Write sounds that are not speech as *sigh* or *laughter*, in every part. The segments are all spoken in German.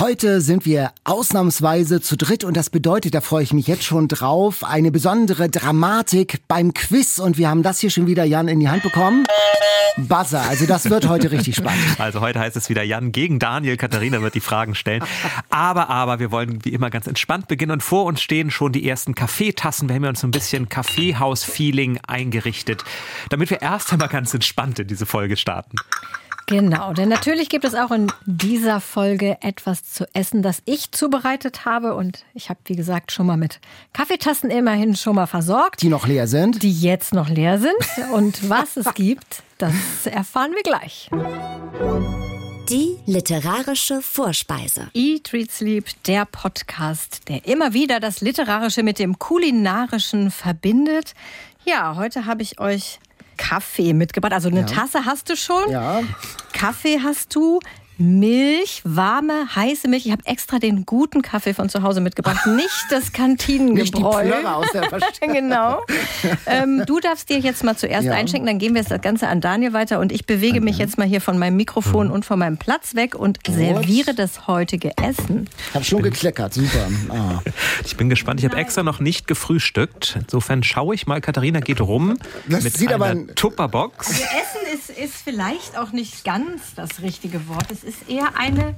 Heute sind wir ausnahmsweise zu dritt und das bedeutet, da freue ich mich jetzt schon drauf, eine besondere Dramatik beim Quiz und wir haben das hier schon wieder Jan in die Hand bekommen. Buzzer, also das wird heute richtig spannend. *laughs* Also heute heißt es wieder Jan gegen Daniel, Katharina wird die Fragen stellen. Aber, aber, wir wollen wie immer ganz entspannt beginnen und vor uns stehen schon die ersten Kaffeetassen. Wir haben uns so ein bisschen Kaffeehaus-Feeling eingerichtet, damit wir erst einmal ganz entspannt in diese Folge starten. Genau, denn natürlich gibt es auch in dieser Folge etwas zu essen, das ich zubereitet habe. Und ich habe, wie gesagt, schon mal mit Kaffeetassen immerhin schon mal versorgt. Die noch leer sind. Die jetzt noch leer sind. Und was es gibt, das erfahren wir gleich. Die literarische Vorspeise. Eat, Read, Sleep, der Podcast, der immer wieder das Literarische mit dem Kulinarischen verbindet. Ja, heute habe ich euch Kaffee mitgebracht. Also eine ja. Tasse hast du schon. Ja. Kaffee hast du. Milch, warme, heiße Milch. Ich habe extra den guten Kaffee von zu Hause mitgebracht, *laughs* nicht das Kantinengebräu. Nicht die aus der *laughs* genau. Ähm, du darfst dir jetzt mal zuerst ja. einschenken, dann geben wir das Ganze an Daniel weiter und ich bewege okay. mich jetzt mal hier von meinem Mikrofon mhm. und von meinem Platz weg und Gut. serviere das heutige Essen. Ich habe schon gekleckert, super. Ah. *laughs* Ich bin gespannt. Ich habe extra noch nicht gefrühstückt. Insofern schaue ich mal. Katharina geht rum das mit sieht einer aber ein Tupperbox. Also Essen ist, ist vielleicht auch nicht ganz das richtige Wort. Es ist eher eine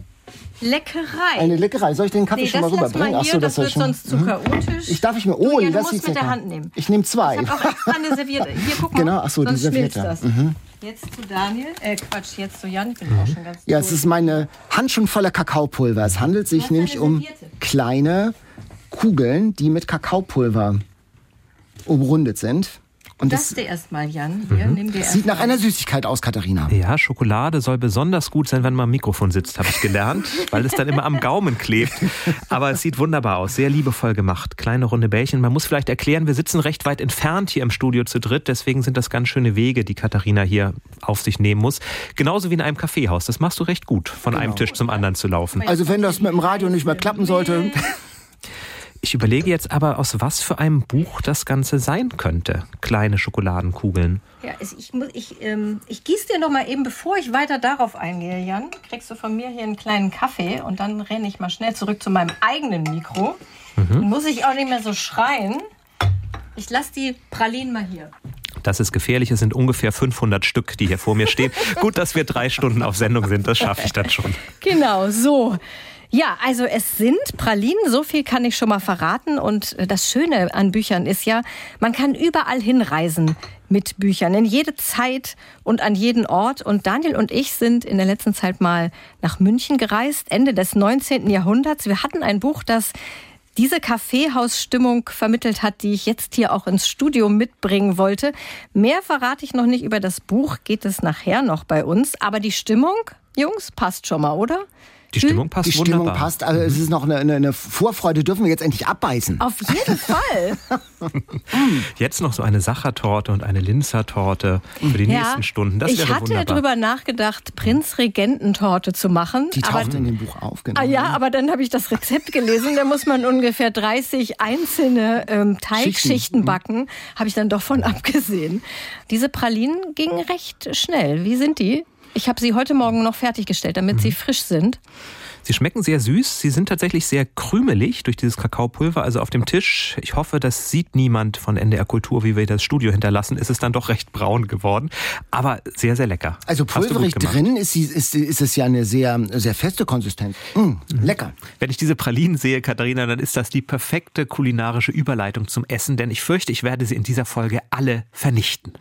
Leckerei. Eine Leckerei. Soll ich den Kaffee nee, schon mal rüberbringen? Mal hier, Achso, das, das wird schon... sonst zu mhm. chaotisch. Ich darf ich mir. Oh, du, ja, du musst mit der Hand nehmen. Ich nehme zwei. Ich habe auch extra eine Serviette. Hier, guck mal. Genau, achso, die Serviette. Das. Mhm. Jetzt zu Daniel. Äh, Quatsch, jetzt zu Jan. Ich bin mhm. auch schon ganz Ja, es ist meine Hand schon voller Kakaopulver. Es handelt sich nämlich um kleine Kugeln, die mit Kakaopulver umrundet sind. Und das, das erst mal, Jan. Hier, mhm. nimm dir Sieht nach einer Süßigkeit aus, Katharina. Ja, Schokolade soll besonders gut sein, wenn man am Mikrofon sitzt, habe ich gelernt, *laughs* weil es dann immer am Gaumen klebt. Aber es sieht wunderbar aus, sehr liebevoll gemacht. Kleine runde Bällchen. Man muss vielleicht erklären, wir sitzen recht weit entfernt hier im Studio zu dritt, deswegen sind das ganz schöne Wege, die Katharina hier auf sich nehmen muss. Genauso wie in einem Kaffeehaus. Das machst du recht gut, von genau. einem Tisch zum anderen zu laufen. Also wenn das mit dem Radio nicht mehr klappen sollte. *laughs* Ich überlege jetzt aber, aus was für einem Buch das Ganze sein könnte. Kleine Schokoladenkugeln. Ja, ich, muss, ich, ähm, ich gieße dir noch mal eben, bevor ich weiter darauf eingehe, Jan, kriegst du von mir hier einen kleinen Kaffee und dann renne ich mal schnell zurück zu meinem eigenen Mikro. Mhm. Dann muss ich auch nicht mehr so schreien. Ich lasse die Pralinen mal hier. Das ist gefährlich. Es sind ungefähr 500 Stück, die hier vor mir stehen. Gut, dass wir drei Stunden auf Sendung sind. Das schaffe ich dann schon. Genau, so. Ja, also es sind Pralinen, so viel kann ich schon mal verraten. Und das Schöne an Büchern ist ja, man kann überall hinreisen mit Büchern, in jede Zeit und an jeden Ort. Und Daniel und ich sind in der letzten Zeit mal nach München gereist, Ende des 19. Jahrhunderts. Wir hatten ein Buch, das diese Kaffeehausstimmung vermittelt hat, die ich jetzt hier auch ins Studio mitbringen wollte. Mehr verrate ich noch nicht über das Buch, geht es nachher noch bei uns. Aber die Stimmung, Jungs, passt schon mal, oder? Die Stimmung passt Die Stimmung wunderbar. passt. Also es ist noch eine, eine, Vorfreude. Dürfen wir jetzt endlich abbeißen? Auf jeden Fall. *laughs* jetzt noch so eine Sachertorte und eine Linzertorte für die ja, nächsten Stunden. Das ich wäre hatte wunderbar. darüber nachgedacht, Prinzregententorte zu machen. Die taucht in dem Buch auf, genau. Ah, ja, aber dann habe ich das Rezept gelesen. Da muss man ungefähr 30 einzelne ähm, Teigschichten backen. Habe ich dann doch von abgesehen. Diese Pralinen gingen recht schnell. Wie sind die? Ich habe sie heute Morgen noch fertiggestellt, damit mhm. sie frisch sind. Sie schmecken sehr süß. Sie sind tatsächlich sehr krümelig durch dieses Kakaopulver. Also auf dem Tisch, ich hoffe, das sieht niemand von NDR Kultur, wie wir das Studio hinterlassen, ist es dann doch recht braun geworden. Aber sehr, sehr lecker. Also pulverig drin ist, ist, ist es ja eine sehr, sehr feste Konsistenz. Mm, mhm. Lecker. Wenn ich diese Pralinen sehe, Katharina, dann ist das die perfekte kulinarische Überleitung zum Essen, denn ich fürchte, ich werde sie in dieser Folge alle vernichten.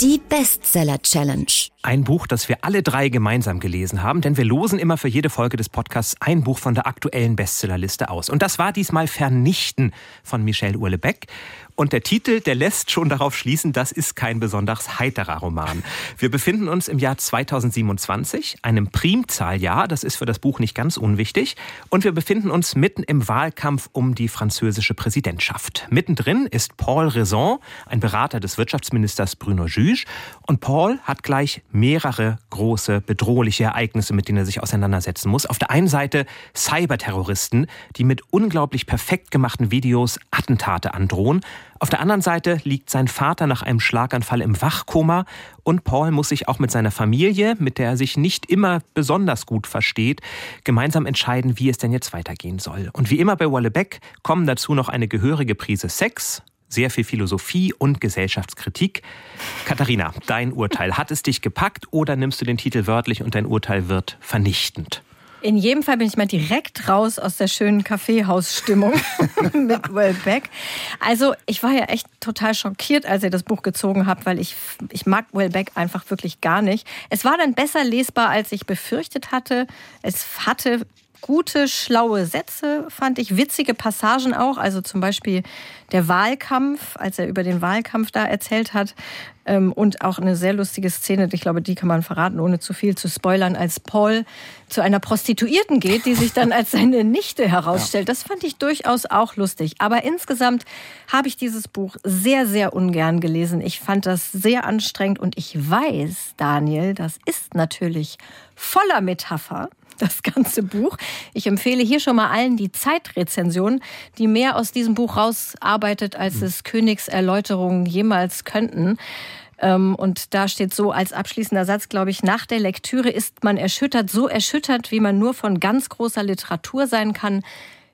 die Bestseller Challenge. Ein Buch, das wir alle drei gemeinsam gelesen haben, denn wir losen immer für jede Folge des Podcasts ein Buch von der aktuellen Bestsellerliste aus. Und das war diesmal Vernichten von Michel Urlebeck. Und der Titel, der lässt schon darauf schließen, das ist kein besonders heiterer Roman. Wir befinden uns im Jahr 2027, einem Primzahljahr, das ist für das Buch nicht ganz unwichtig. Und wir befinden uns mitten im Wahlkampf um die französische Präsidentschaft. Mittendrin ist Paul Raison, ein Berater des Wirtschaftsministers Bruno Juge. Und Paul hat gleich mehrere große bedrohliche Ereignisse, mit denen er sich auseinandersetzen muss. Auf der einen Seite Cyberterroristen, die mit unglaublich perfekt gemachten Videos Attentate androhen. Auf der anderen Seite liegt sein Vater nach einem Schlaganfall im Wachkoma und Paul muss sich auch mit seiner Familie, mit der er sich nicht immer besonders gut versteht, gemeinsam entscheiden, wie es denn jetzt weitergehen soll. Und wie immer bei Wallebeck kommen dazu noch eine gehörige Prise Sex, sehr viel Philosophie und Gesellschaftskritik. Katharina, dein Urteil, hat es dich gepackt oder nimmst du den Titel wörtlich und dein Urteil wird vernichtend? In jedem Fall bin ich mal direkt raus aus der schönen Kaffeehausstimmung *laughs* mit Wellbeck. Also ich war ja echt total schockiert, als ihr das Buch gezogen habt, weil ich, ich mag Wellbeck einfach wirklich gar nicht. Es war dann besser lesbar, als ich befürchtet hatte. Es hatte gute, schlaue Sätze, fand ich, witzige Passagen auch. Also zum Beispiel der Wahlkampf, als er über den Wahlkampf da erzählt hat. Ähm, und auch eine sehr lustige Szene, ich glaube, die kann man verraten, ohne zu viel zu spoilern, als Paul zu einer Prostituierten geht, die sich dann als seine Nichte herausstellt. Das fand ich durchaus auch lustig. Aber insgesamt habe ich dieses Buch sehr, sehr ungern gelesen. Ich fand das sehr anstrengend und ich weiß, Daniel, das ist natürlich voller Metapher das ganze Buch. Ich empfehle hier schon mal allen die Zeitrezension, die mehr aus diesem Buch rausarbeitet, als hm. es Königserläuterungen jemals könnten. Ähm, und da steht so als abschließender Satz, glaube ich, nach der Lektüre ist man erschüttert, so erschüttert, wie man nur von ganz großer Literatur sein kann.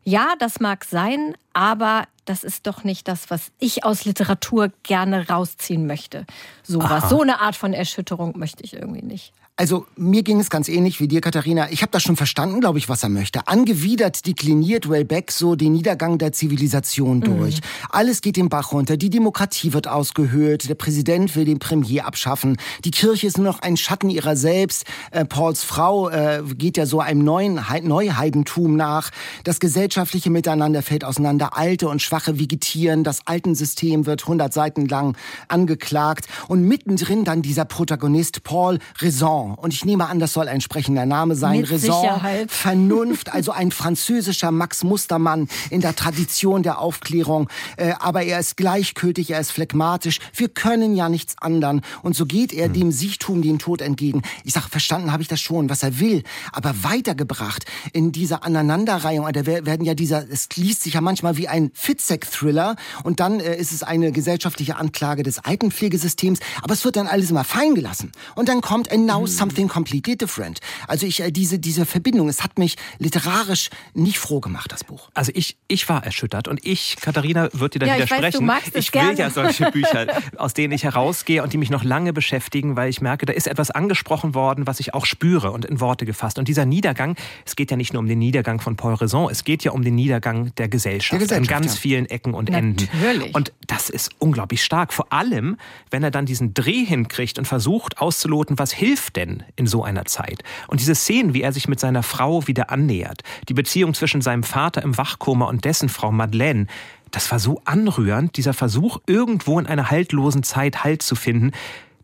Ja, das mag sein, aber das ist doch nicht das, was ich aus Literatur gerne rausziehen möchte. So was, so eine Art von Erschütterung möchte ich irgendwie nicht. Also mir ging es ganz ähnlich wie dir, Katharina. Ich habe das schon verstanden, glaube ich, was er möchte. Angewidert dekliniert Wellbeck so den Niedergang der Zivilisation mhm. durch. Mhm. Alles geht den Bach runter. Die Demokratie wird ausgehöhlt. Der Präsident will den Premier abschaffen. Die Kirche ist nur noch ein Schatten ihrer selbst. Äh, Pauls Frau äh, geht ja so einem neuen He Neuheidentum nach. Das gesellschaftliche Miteinander fällt auseinander. Alte und Schwache vegetieren. Das Altensystem wird 100 Seiten lang angeklagt. Und mittendrin dann dieser Protagonist Paul Raison und ich nehme an, das soll ein sprechender Name sein. Mit Raison, Sicherheit. Vernunft, *laughs* also ein französischer Max Mustermann in der Tradition der Aufklärung. Äh, aber er ist gleichgültig, er ist phlegmatisch. Wir können ja nichts andern. Und so geht er hm. dem Siechtum den Tod entgegen. Ich sage, verstanden habe ich das schon, was er will. Aber weitergebracht in dieser Aneinanderreihung, da werden ja dieser, es liest sich ja manchmal wie ein Fitzek-Thriller und dann äh, ist es eine gesellschaftliche Anklage des Altenpflegesystems. Aber es wird dann alles immer fein gelassen. Und dann kommt ein Now something completely different. Also ich, äh, diese, diese Verbindung, es hat mich literarisch nicht froh gemacht, das Buch. Also ich, ich war erschüttert und ich, Katharina, wird dir dann ja, widersprechen. Ich, weiß, ich will gerne. ja solche Bücher, *laughs* aus denen ich herausgehe und die mich noch lange beschäftigen, weil ich merke, da ist etwas angesprochen worden, was ich auch spüre und in Worte gefasst. Und dieser Niedergang, es geht ja nicht nur um den Niedergang von Paul Raison, es geht ja um den Niedergang der Gesellschaft, der Gesellschaft an ganz ja. vielen Ecken und Natürlich. Enden. Und das ist unglaublich stark. Vor allem, wenn er dann diesen Dreh hinkriegt und versucht auszuloten, was hilft denn in so einer Zeit. Und diese Szenen, wie er sich mit seiner Frau wieder annähert, die Beziehung zwischen seinem Vater im Wachkoma und dessen Frau Madeleine, das war so anrührend, dieser Versuch, irgendwo in einer haltlosen Zeit Halt zu finden.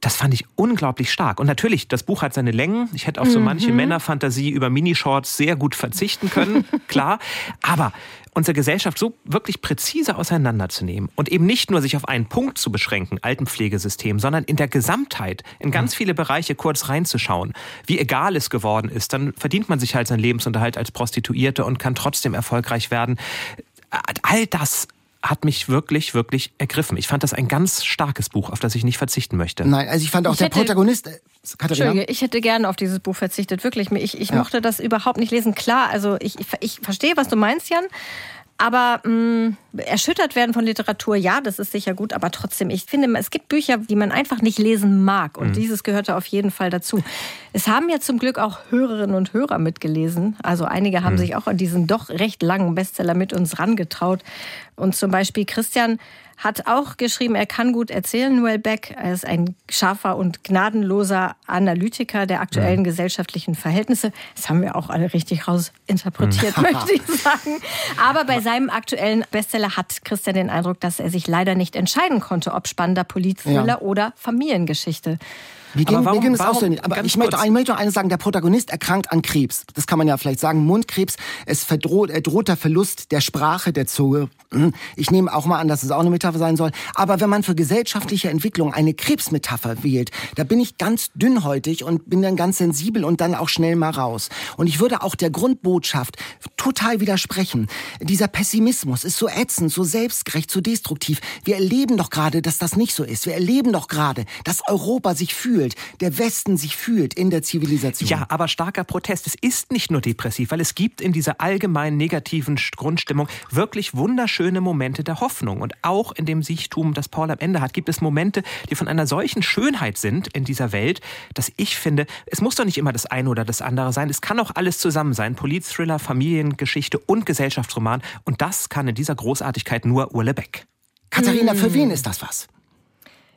Das fand ich unglaublich stark. Und natürlich, das Buch hat seine Längen. Ich hätte auf so manche mhm. Männerfantasie über Minishorts sehr gut verzichten können, *laughs* klar. Aber unsere Gesellschaft so wirklich präzise auseinanderzunehmen und eben nicht nur sich auf einen Punkt zu beschränken, Altenpflegesystem, sondern in der Gesamtheit, in ganz mhm. viele Bereiche kurz reinzuschauen, wie egal es geworden ist, dann verdient man sich halt seinen Lebensunterhalt als Prostituierte und kann trotzdem erfolgreich werden. All das hat mich wirklich, wirklich ergriffen. Ich fand das ein ganz starkes Buch, auf das ich nicht verzichten möchte. Nein, also ich fand auch ich der Protagonist. Äh, Entschuldige, ich hätte gerne auf dieses Buch verzichtet, wirklich. Ich, ich ja. mochte das überhaupt nicht lesen. Klar, also ich, ich verstehe, was du meinst, Jan. Aber mh, mm, erschüttert werden von Literatur, ja, das ist sicher gut, aber trotzdem, ich finde, es gibt Bücher, die man einfach nicht lesen mag. Und mhm. dieses gehörte auf jeden Fall dazu. Es haben ja zum Glück auch Hörerinnen und Hörer mitgelesen. Also einige haben mhm. sich auch an diesen doch recht langen Bestseller mit uns rangetraut. Und zum Beispiel Christian hat auch geschrieben, er kann gut erzählen, Noel Beck. Er ist ein scharfer und gnadenloser Analytiker der aktuellen ja. gesellschaftlichen Verhältnisse. Das haben wir auch alle richtig rausinterpretiert, möchte ich sagen. Aber bei seinem aktuellen Bestseller hat Christian den Eindruck, dass er sich leider nicht entscheiden konnte, ob spannender Politthriller ja. oder Familiengeschichte. Wie ging, warum, wie ging es auch so? Aber ich möchte, ich möchte noch eines sagen, der Protagonist erkrankt an Krebs. Das kann man ja vielleicht sagen. Mundkrebs, es verdroht, er droht der Verlust der Sprache, der Zunge. Ich nehme auch mal an, dass es auch eine Metapher sein soll. Aber wenn man für gesellschaftliche Entwicklung eine Krebsmetapher wählt, da bin ich ganz dünnhäutig und bin dann ganz sensibel und dann auch schnell mal raus. Und ich würde auch der Grundbotschaft total widersprechen. Dieser Pessimismus ist so ätzend, so selbstgerecht, so destruktiv. Wir erleben doch gerade, dass das nicht so ist. Wir erleben doch gerade, dass Europa sich fühlt fühlt, der Westen sich fühlt in der Zivilisation. Ja, aber starker Protest. Es ist nicht nur depressiv, weil es gibt in dieser allgemein negativen Grundstimmung wirklich wunderschöne Momente der Hoffnung. Und auch in dem Siechtum, das Paul am Ende hat, gibt es Momente, die von einer solchen Schönheit sind in dieser Welt, dass ich finde, es muss doch nicht immer das eine oder das andere sein. Es kann auch alles zusammen sein. Politthriller, Familiengeschichte und Gesellschaftsroman. Und das kann in dieser Großartigkeit nur Urle Beck. Katharina, für wen ist das was?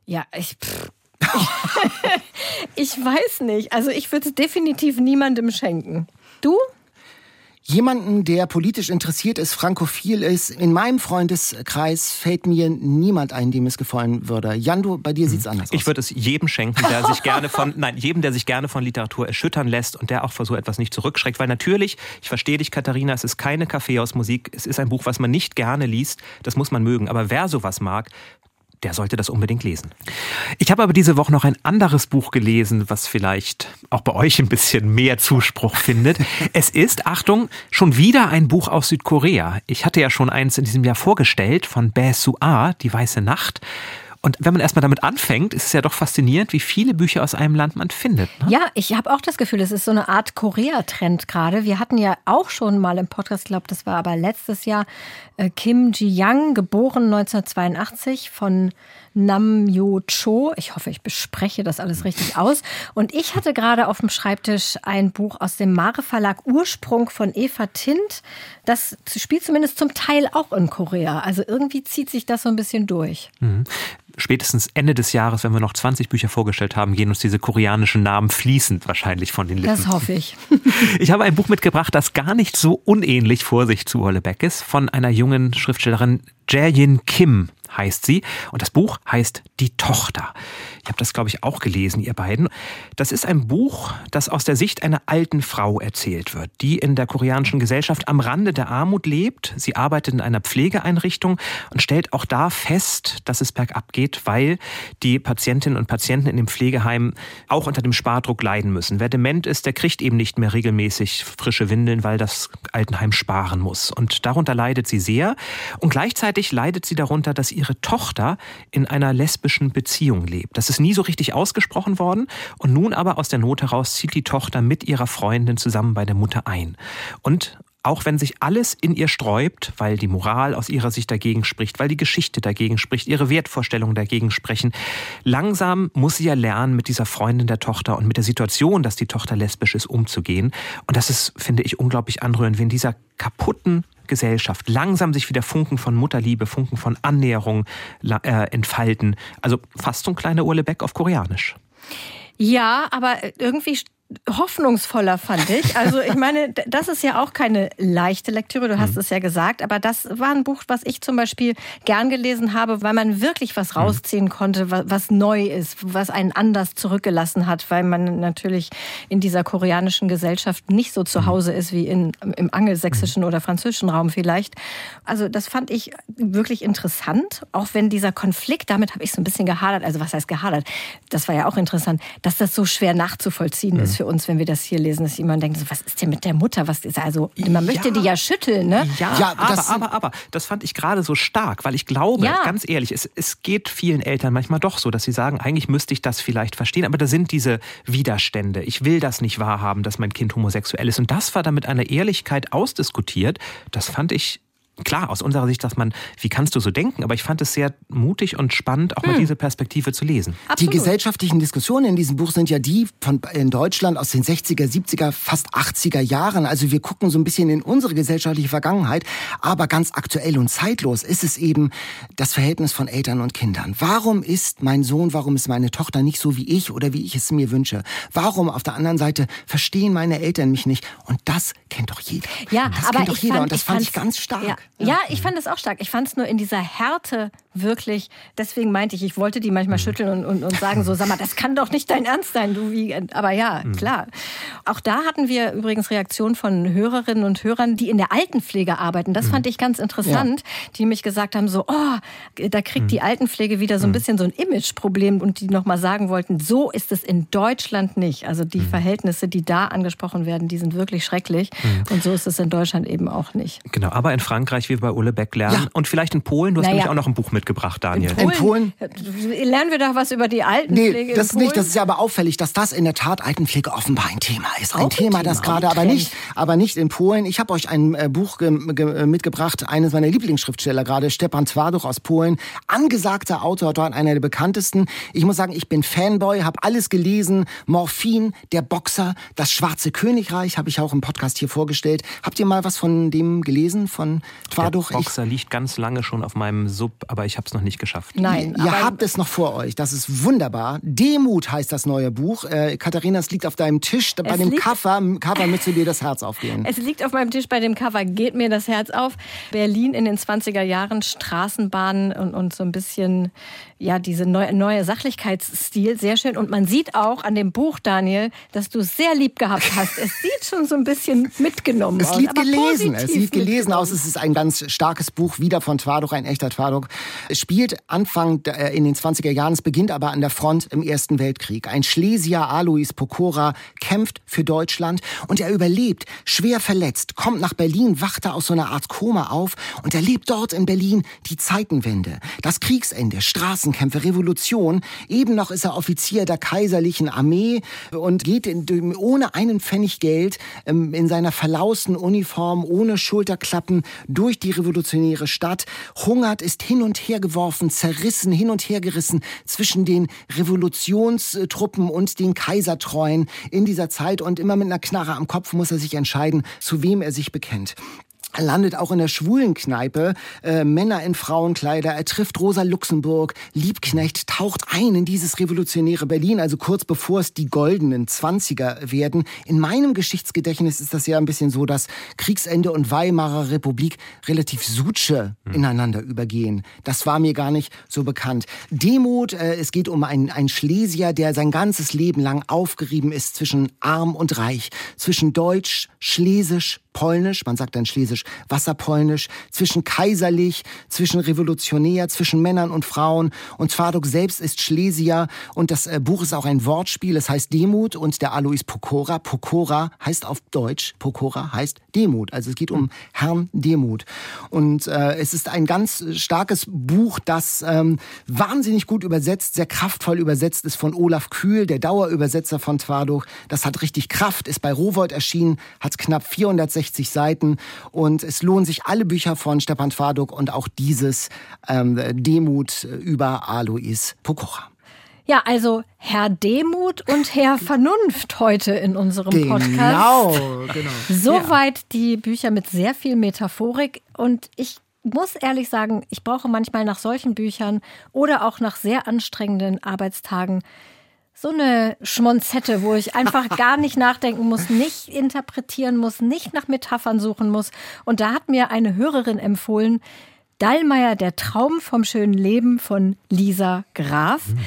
Ja, ich. Pff. *laughs* ich weiß nicht. Also ich würde es definitiv niemandem schenken. Du? Jemanden, der politisch interessiert ist, frankophil ist. In meinem Freundeskreis fällt mir niemand ein, dem es gefallen würde. Jan, bei dir sieht's anders aus. Ich würde es jedem schenken, der sich *laughs* gerne von, nein, jedem, der sich gerne von Literatur erschüttern lässt und der auch vor so etwas nicht zurückschreckt. Weil natürlich, ich verstehe dich, Katharina, es ist keine Kaffeehausmusik. Es ist ein Buch, was man nicht gerne liest. Das muss man mögen. Aber wer sowas mag, der sollte das unbedingt lesen. Ich habe aber diese Woche noch ein anderes Buch gelesen, was vielleicht auch bei euch ein bisschen mehr Zuspruch findet. *laughs* Es ist, Achtung, schon wieder ein Buch aus Südkorea. Ich hatte ja schon eins in diesem Jahr vorgestellt von Bae Soo-ah, Die Weiße Nacht. Und wenn man erstmal damit anfängt, ist es ja doch faszinierend, wie viele Bücher aus einem Land man findet. Ne? Ja, ich habe auch das Gefühl, es ist so eine Art Korea-Trend gerade. Wir hatten ja auch schon mal im Podcast, ich glaube, das war aber letztes Jahr, äh, Kim Ji-young, geboren 1982 von Nam Yo Cho. Ich hoffe, ich bespreche das alles richtig aus. Und ich hatte gerade auf dem Schreibtisch ein Buch aus dem Mare Verlag Ursprung von Eva Tint. Das spielt zumindest zum Teil auch in Korea. Also irgendwie zieht sich das so ein bisschen durch. Mhm spätestens Ende des Jahres, wenn wir noch 20 Bücher vorgestellt haben, gehen uns diese koreanischen Namen fließend wahrscheinlich von den Lippen. Das hoffe ich. *laughs* Ich habe ein Buch mitgebracht, das gar nicht so unähnlich vor sich zu Beck ist, von einer jungen Schriftstellerin Jae-Yin Kim heißt sie. Und das Buch heißt Die Tochter. Ich habe das, glaube ich, auch gelesen, ihr beiden. Das ist ein Buch, das aus der Sicht einer alten Frau erzählt wird, die in der koreanischen Gesellschaft am Rande der Armut lebt. Sie arbeitet in einer Pflegeeinrichtung und stellt auch da fest, dass es bergab geht, weil die Patientinnen und Patienten in dem Pflegeheim auch unter dem Spardruck leiden müssen. Wer dement ist, der kriegt eben nicht mehr regelmäßig frische Windeln, weil das Altenheim sparen muss. Und darunter leidet sie sehr. Und gleichzeitig leidet sie darunter, dass ihre Tochter in einer lesbischen Beziehung lebt. Das ist nie so richtig ausgesprochen worden. Und nun aber aus der Not heraus zieht die Tochter mit ihrer Freundin zusammen bei der Mutter ein. Und auch wenn sich alles in ihr sträubt, weil die Moral aus ihrer Sicht dagegen spricht, weil die Geschichte dagegen spricht, ihre Wertvorstellungen dagegen sprechen, langsam muss sie ja lernen, mit dieser Freundin der Tochter und mit der Situation, dass die Tochter lesbisch ist, umzugehen. Und das ist, finde ich, unglaublich anrührend, wie in dieser kaputten Gesellschaft langsam sich wieder Funken von Mutterliebe, Funken von Annäherung äh, entfalten. Also fast so ein kleiner Urle Beck auf Koreanisch. Ja, aber irgendwie hoffnungsvoller, fand ich. Also ich meine, das ist ja auch keine leichte Lektüre, du hast mhm. es ja gesagt, aber das war ein Buch, was ich zum Beispiel gern gelesen habe, weil man wirklich was mhm. rausziehen konnte, was neu ist, was einen anders zurückgelassen hat, weil man natürlich in dieser koreanischen Gesellschaft nicht so zu mhm. Hause ist wie in, im angelsächsischen mhm. oder französischen Raum vielleicht. Also das fand ich wirklich interessant, auch wenn dieser Konflikt, damit habe ich so ein bisschen gehadert, also was heißt gehadert, das war ja auch interessant, dass das so schwer nachzuvollziehen ist für uns, wenn wir das hier lesen, dass jemand denkt, was ist denn mit der Mutter? Was ist also, man möchte ja. die ja schütteln, ne? Ja, ja aber, das, aber, aber, das fand ich gerade so stark, weil ich glaube, ja. ganz ehrlich, es, es geht vielen Eltern manchmal doch so, dass sie sagen, eigentlich müsste ich das vielleicht verstehen, aber da sind diese Widerstände. Ich will das nicht wahrhaben, dass mein Kind homosexuell ist. Und das war dann mit einer Ehrlichkeit ausdiskutiert. Das fand ich klar, aus unserer Sicht sagt man, wie kannst du so denken? Aber ich fand es sehr mutig und spannend, auch mal hm. diese Perspektive zu lesen. Absolut. Die gesellschaftlichen Diskussionen in diesem Buch sind ja die von in Deutschland aus den 60er, 70er, fast 80er Jahren. Also wir gucken so ein bisschen in unsere gesellschaftliche Vergangenheit, aber ganz aktuell und zeitlos ist es eben das Verhältnis von Eltern und Kindern. Warum ist mein Sohn, warum ist meine Tochter nicht so wie ich oder wie ich es mir wünsche? Warum auf der anderen Seite verstehen meine Eltern mich nicht? Und das kennt doch jeder. Ja, das aber kennt doch jeder fand, und das fand ich ganz stark. Ja, ja, ich fand es auch stark. Ich fand es nur in dieser Härte wirklich, deswegen meinte ich, ich wollte die manchmal mhm. schütteln und, und, und sagen so, sag mal, das kann doch nicht dein Ernst sein, du wie, aber ja, mhm. klar. Auch da hatten wir übrigens Reaktionen von Hörerinnen und Hörern, die in der Altenpflege arbeiten. Das mhm. fand ich ganz interessant, ja. die mich gesagt haben so, oh, da kriegt die Altenpflege wieder so ein bisschen so ein Imageproblem und die nochmal sagen wollten, so ist es in Deutschland nicht. Also die Verhältnisse, die da angesprochen werden, die sind wirklich schrecklich und so ist es in Deutschland eben auch nicht. Genau, aber in Frankreich, wie wir bei Ulle Beck lernen ja. und vielleicht in Polen, du hast naja. nämlich auch noch ein Buch mitgebracht, Daniel. In Polen? Lernen wir da was über die Altenpflege? Nee, das nicht. Das ist ja aber auffällig, dass das in der Tat Altenpflege offenbar ein Thema ist. Ein Thema, Thema, das gerade aber nicht, aber nicht in Polen. Ich habe euch ein äh, Buch äh, mitgebracht, eines meiner Lieblingsschriftsteller gerade, Stepan Twarduch aus Polen. Angesagter Autor, dort einer der bekanntesten. Ich muss sagen, ich bin Fanboy, habe alles gelesen. Morphin, der Boxer, das Schwarze Königreich habe ich auch im Podcast hier vorgestellt. Habt ihr mal was von dem gelesen, von Twarduch? Der Boxer ich, liegt ganz lange schon auf meinem Sub, aber ich habe es noch nicht geschafft. Nein. Ihr habt es noch vor euch. Das ist wunderbar. Demut heißt das neue Buch. Äh, Katharina, es liegt auf deinem Tisch. Bei dem Cover, Cover müsste dir das Herz aufgehen. Es liegt auf meinem Tisch bei dem Cover, geht mir das Herz auf. Berlin in den 20er Jahren, Straßenbahnen und, und so ein bisschen ja, diese neue, neue Sachlichkeitsstil, sehr schön. Und man sieht auch an dem Buch, Daniel, dass du es sehr lieb gehabt hast. Es sieht schon so ein bisschen mitgenommen es aus. Sieht gelesen. Es sieht gelesen aus. Es ist ein ganz starkes Buch, wieder von Twardoch, ein echter Twardoch. Es spielt Anfang äh, in den 20er Jahren, es beginnt aber an der Front im Ersten Weltkrieg. Ein Schlesier, Alois Pokora, kämpft für Deutschland und er überlebt, schwer verletzt, kommt nach Berlin, wacht da aus so einer Art Koma auf und erlebt dort in Berlin die Zeitenwende, das Kriegsende, Straßen Klassenkämpfe, Revolution. Eben noch ist er Offizier der kaiserlichen Armee und geht in, ohne einen Pfennig Geld ähm, in seiner verlausten Uniform, ohne Schulterklappen durch die revolutionäre Stadt, hungert, ist hin und her geworfen, zerrissen, hin und her gerissen zwischen den Revolutionstruppen und den Kaisertreuen in dieser Zeit. Und immer mit einer Knarre am Kopf muss er sich entscheiden, zu wem er sich bekennt landet auch in der schwulen Kneipe, äh, Männer in Frauenkleider, er trifft Rosa Luxemburg, Liebknecht taucht ein in dieses revolutionäre Berlin, also kurz bevor es die goldenen Zwanziger werden. In meinem Geschichtsgedächtnis ist das ja ein bisschen so, dass Kriegsende und Weimarer Republik relativ sutsche hm. ineinander übergehen. Das war mir gar nicht so bekannt. Demut, äh, es geht um einen, einen Schlesier, der sein ganzes Leben lang aufgerieben ist zwischen arm und reich, zwischen Deutsch, Schlesisch, Polnisch, man sagt dann Schlesisch Wasserpolnisch, zwischen kaiserlich, zwischen revolutionär, zwischen Männern und Frauen. Und Zwarduk selbst ist Schlesier und das äh, Buch ist auch ein Wortspiel. Es heißt Demut und der Alois Pokora. Pokora heißt auf Deutsch, Pokora heißt Demut. Also es geht um Herrn Demut. Und äh, es ist ein ganz starkes Buch, das ähm, wahnsinnig gut übersetzt, sehr kraftvoll übersetzt ist von Olaf Kühl, der Dauerübersetzer von Twarduk. Das hat richtig Kraft, ist bei Rowold erschienen, hat knapp 460 160 Seiten und es lohnen sich alle Bücher von Stepan Faduk und auch dieses ähm, Demut über Alois Pokocha. Ja, also Herr Demut und Herr Vernunft heute in unserem genau, Podcast. Genau, Soweit ja. die Bücher mit sehr viel Metaphorik und ich muss ehrlich sagen, ich brauche manchmal nach solchen Büchern oder auch nach sehr anstrengenden Arbeitstagen so eine Schmonzette, wo ich einfach *laughs* gar nicht nachdenken muss, nicht interpretieren muss, nicht nach Metaphern suchen muss. Und da hat mir eine Hörerin empfohlen, Dallmayr, der Traum vom schönen Leben von Lisa Graf. Mhm.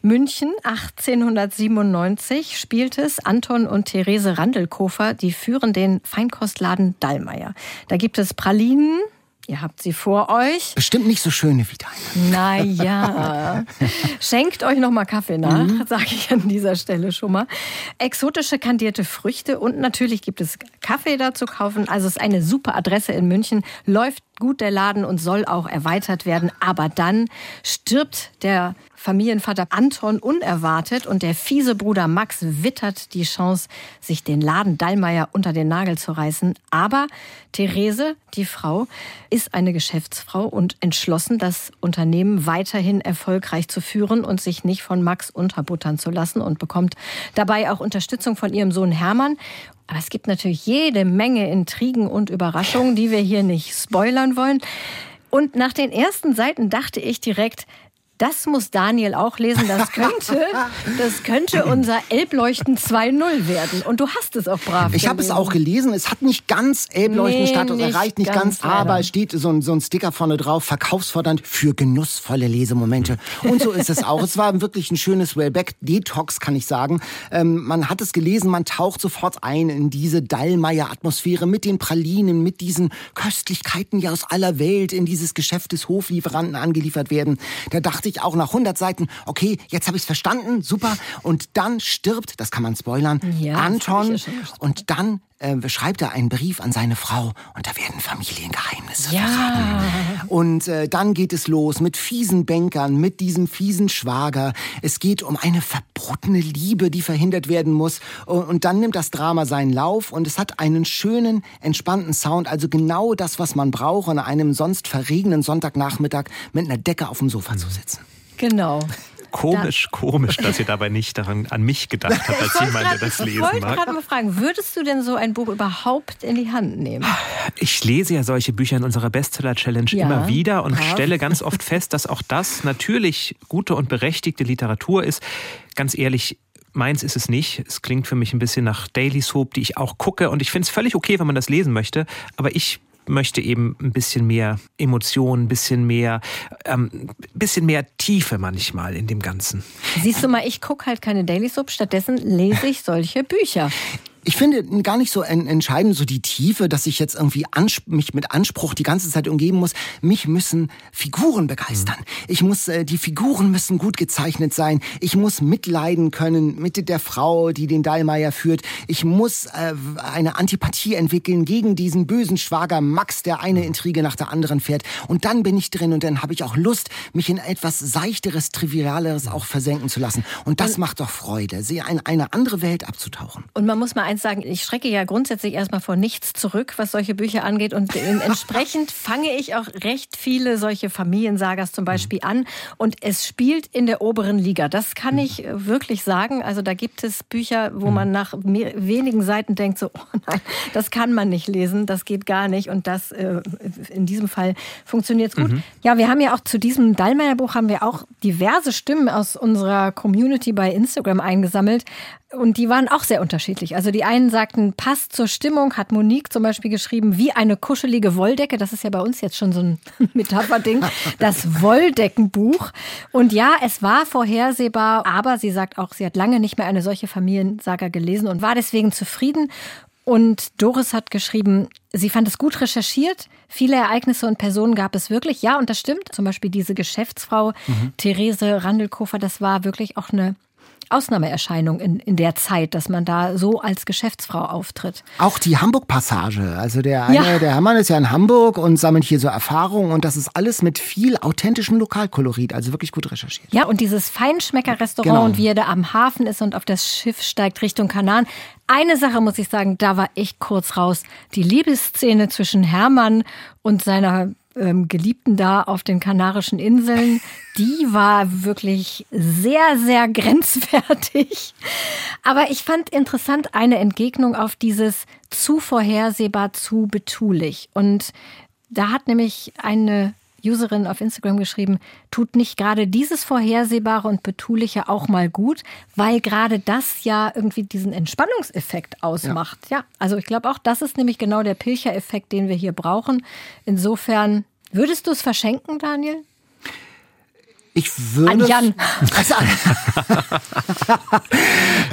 München 1897 spielt es Anton und Therese Randelkofer, die führen den Feinkostladen Dallmayr. Da gibt es Pralinen, Ihr habt sie vor euch. Bestimmt nicht so schöne wie deine. Naja. *laughs* Schenkt euch noch mal Kaffee nach, mhm. sage ich an dieser Stelle schon mal. Exotische kandierte Früchte und natürlich gibt es Kaffee da zu kaufen. Also es ist eine super Adresse in München. Läuft gut der Laden und soll auch erweitert werden. Aber dann stirbt der Familienvater Anton unerwartet und der fiese Bruder Max wittert die Chance, sich den Laden Dallmayr unter den Nagel zu reißen. Aber Therese, die Frau, ist eine Geschäftsfrau und entschlossen, das Unternehmen weiterhin erfolgreich zu führen und sich nicht von Max unterbuttern zu lassen und bekommt dabei auch Unterstützung von ihrem Sohn Hermann. Aber es gibt natürlich jede Menge Intrigen und Überraschungen, die wir hier nicht spoilern wollen. Und nach den ersten Seiten dachte ich direkt, das muss Daniel auch lesen. Das könnte, das könnte unser Elbleuchten 2.0 werden. Und du hast es auch brav. Ich habe es auch gelesen. Es hat nicht ganz Elbleuchten-Status nee, erreicht, nicht ganz, ganz aber es steht so ein, so ein Sticker vorne drauf, verkaufsfordernd für genussvolle Lesemomente. Und so ist es auch. Es war wirklich ein schönes Wellbeck-Detox, kann ich sagen. Ähm, man hat es gelesen, man taucht sofort ein in diese Dallmayr-Atmosphäre mit den Pralinen, mit diesen Köstlichkeiten, die aus aller Welt in dieses Geschäft des Hoflieferanten angeliefert werden. Da dachte ich auch nach 100 Seiten, okay, jetzt habe ich es verstanden, super. Und dann stirbt, das kann man spoilern, ja, Anton. Ja und dann äh, schreibt er einen Brief an seine Frau und da werden Familiengeheimnisse ja. verraten. Und äh, dann geht es los mit fiesen Bankern, mit diesem fiesen Schwager. Es geht um eine verbotene Liebe, die verhindert werden muss. Und, dann nimmt das Drama seinen Lauf und es hat einen schönen, entspannten Sound. Also genau das, was man braucht, an einem sonst verregenen Sonntagnachmittag mit einer Decke auf dem Sofa zu sitzen. Genau. Komisch, da. komisch, dass ihr dabei nicht daran, an mich gedacht habt, als jemand, der das lesen mag. Ich wollte gerade mal fragen, würdest du denn so ein Buch überhaupt in die Hand nehmen? Ich lese ja solche Bücher in unserer Bestseller-Challenge ja, immer wieder und brav. stelle ganz oft fest, dass auch das natürlich gute und berechtigte Literatur ist. Ganz ehrlich, Meins ist es nicht. Es klingt für mich ein bisschen nach Daily Soap, die ich auch gucke. Und ich finde es völlig okay, wenn man das lesen möchte. Aber ich möchte eben ein bisschen mehr Emotionen, ein bisschen mehr, ähm, bisschen mehr Tiefe manchmal in dem Ganzen. Siehst du mal, ich gucke halt keine Daily Soap, stattdessen lese ich solche Bücher ich finde gar nicht so entscheidend so die Tiefe, dass ich jetzt irgendwie mich mit Anspruch die ganze Zeit umgeben muss. Mich müssen Figuren begeistern. Mhm. Ich muss, äh, die Figuren müssen gut gezeichnet sein. Ich muss mitleiden können mit der Frau, die den Dallmayr führt. Ich muss äh, eine Antipathie entwickeln gegen diesen bösen Schwager Max, der eine mhm. Intrige nach der anderen fährt. Und dann bin ich drin und dann habe ich auch Lust, mich in etwas seichteres, trivialeres auch versenken zu lassen. Und das und macht doch Freude, sie in eine andere Welt abzutauchen. Und man muss mal eins sagen, ich schrecke ja grundsätzlich erstmal vor nichts zurück, was solche Bücher angeht. Und *laughs* entsprechend fange ich auch recht viele solche Familiensagas zum Beispiel an. Und es spielt in der oberen Liga. Das kann ich wirklich sagen. Also da gibt es Bücher, wo man nach wenigen Seiten denkt, so, oh nein, das kann man nicht lesen, das geht gar nicht. Und das äh, in diesem Fall funktioniert es gut. Mhm. Ja, wir haben ja auch zu diesem Dallmayr-Buch haben wir auch diverse Stimmen aus unserer Community bei Instagram eingesammelt. Und die waren auch sehr unterschiedlich. Also die einen sagten, passt zur Stimmung, hat Monique zum Beispiel geschrieben, wie eine kuschelige Wolldecke. Das ist ja bei uns jetzt schon so ein *laughs* Metapherding. Das Wolldeckenbuch. Und ja, es war vorhersehbar, aber sie sagt auch, sie hat lange nicht mehr eine solche Familiensaga gelesen und war deswegen zufrieden. Und Doris hat geschrieben, sie fand es gut recherchiert. Viele Ereignisse und Personen gab es wirklich. Ja, und das stimmt. Zum Beispiel diese Geschäftsfrau mhm. Therese Randelkofer, das war wirklich auch eine Ausnahmeerscheinung in, in der Zeit, dass man da so als Geschäftsfrau auftritt. Auch die Hamburg-Passage. Also der eine, ja. der Hermann ist ja in Hamburg und sammelt hier so Erfahrungen und das ist alles mit viel authentischem Lokalkolorit, also wirklich gut recherchiert. Ja, und dieses Feinschmecker-Restaurant genau. und wie er da am Hafen ist und auf das Schiff steigt Richtung Kanaren. Eine Sache muss ich sagen, da war ich kurz raus. Die Liebesszene zwischen Hermann und seiner ähm, Geliebten da auf den Kanarischen Inseln, die war wirklich sehr, sehr grenzwertig. Aber ich fand interessant eine Entgegnung auf dieses zu vorhersehbar, zu betulich. Und da hat nämlich eine Userin auf Instagram geschrieben, tut nicht gerade dieses Vorhersehbare und Betuliche auch mal gut, weil gerade das ja irgendwie diesen Entspannungseffekt ausmacht. Ja, ja also ich glaube auch, das ist nämlich genau der Pilcher-Effekt, den wir hier brauchen. Insofern, würdest du es verschenken, Daniel? Ich würde. An Jan. Also,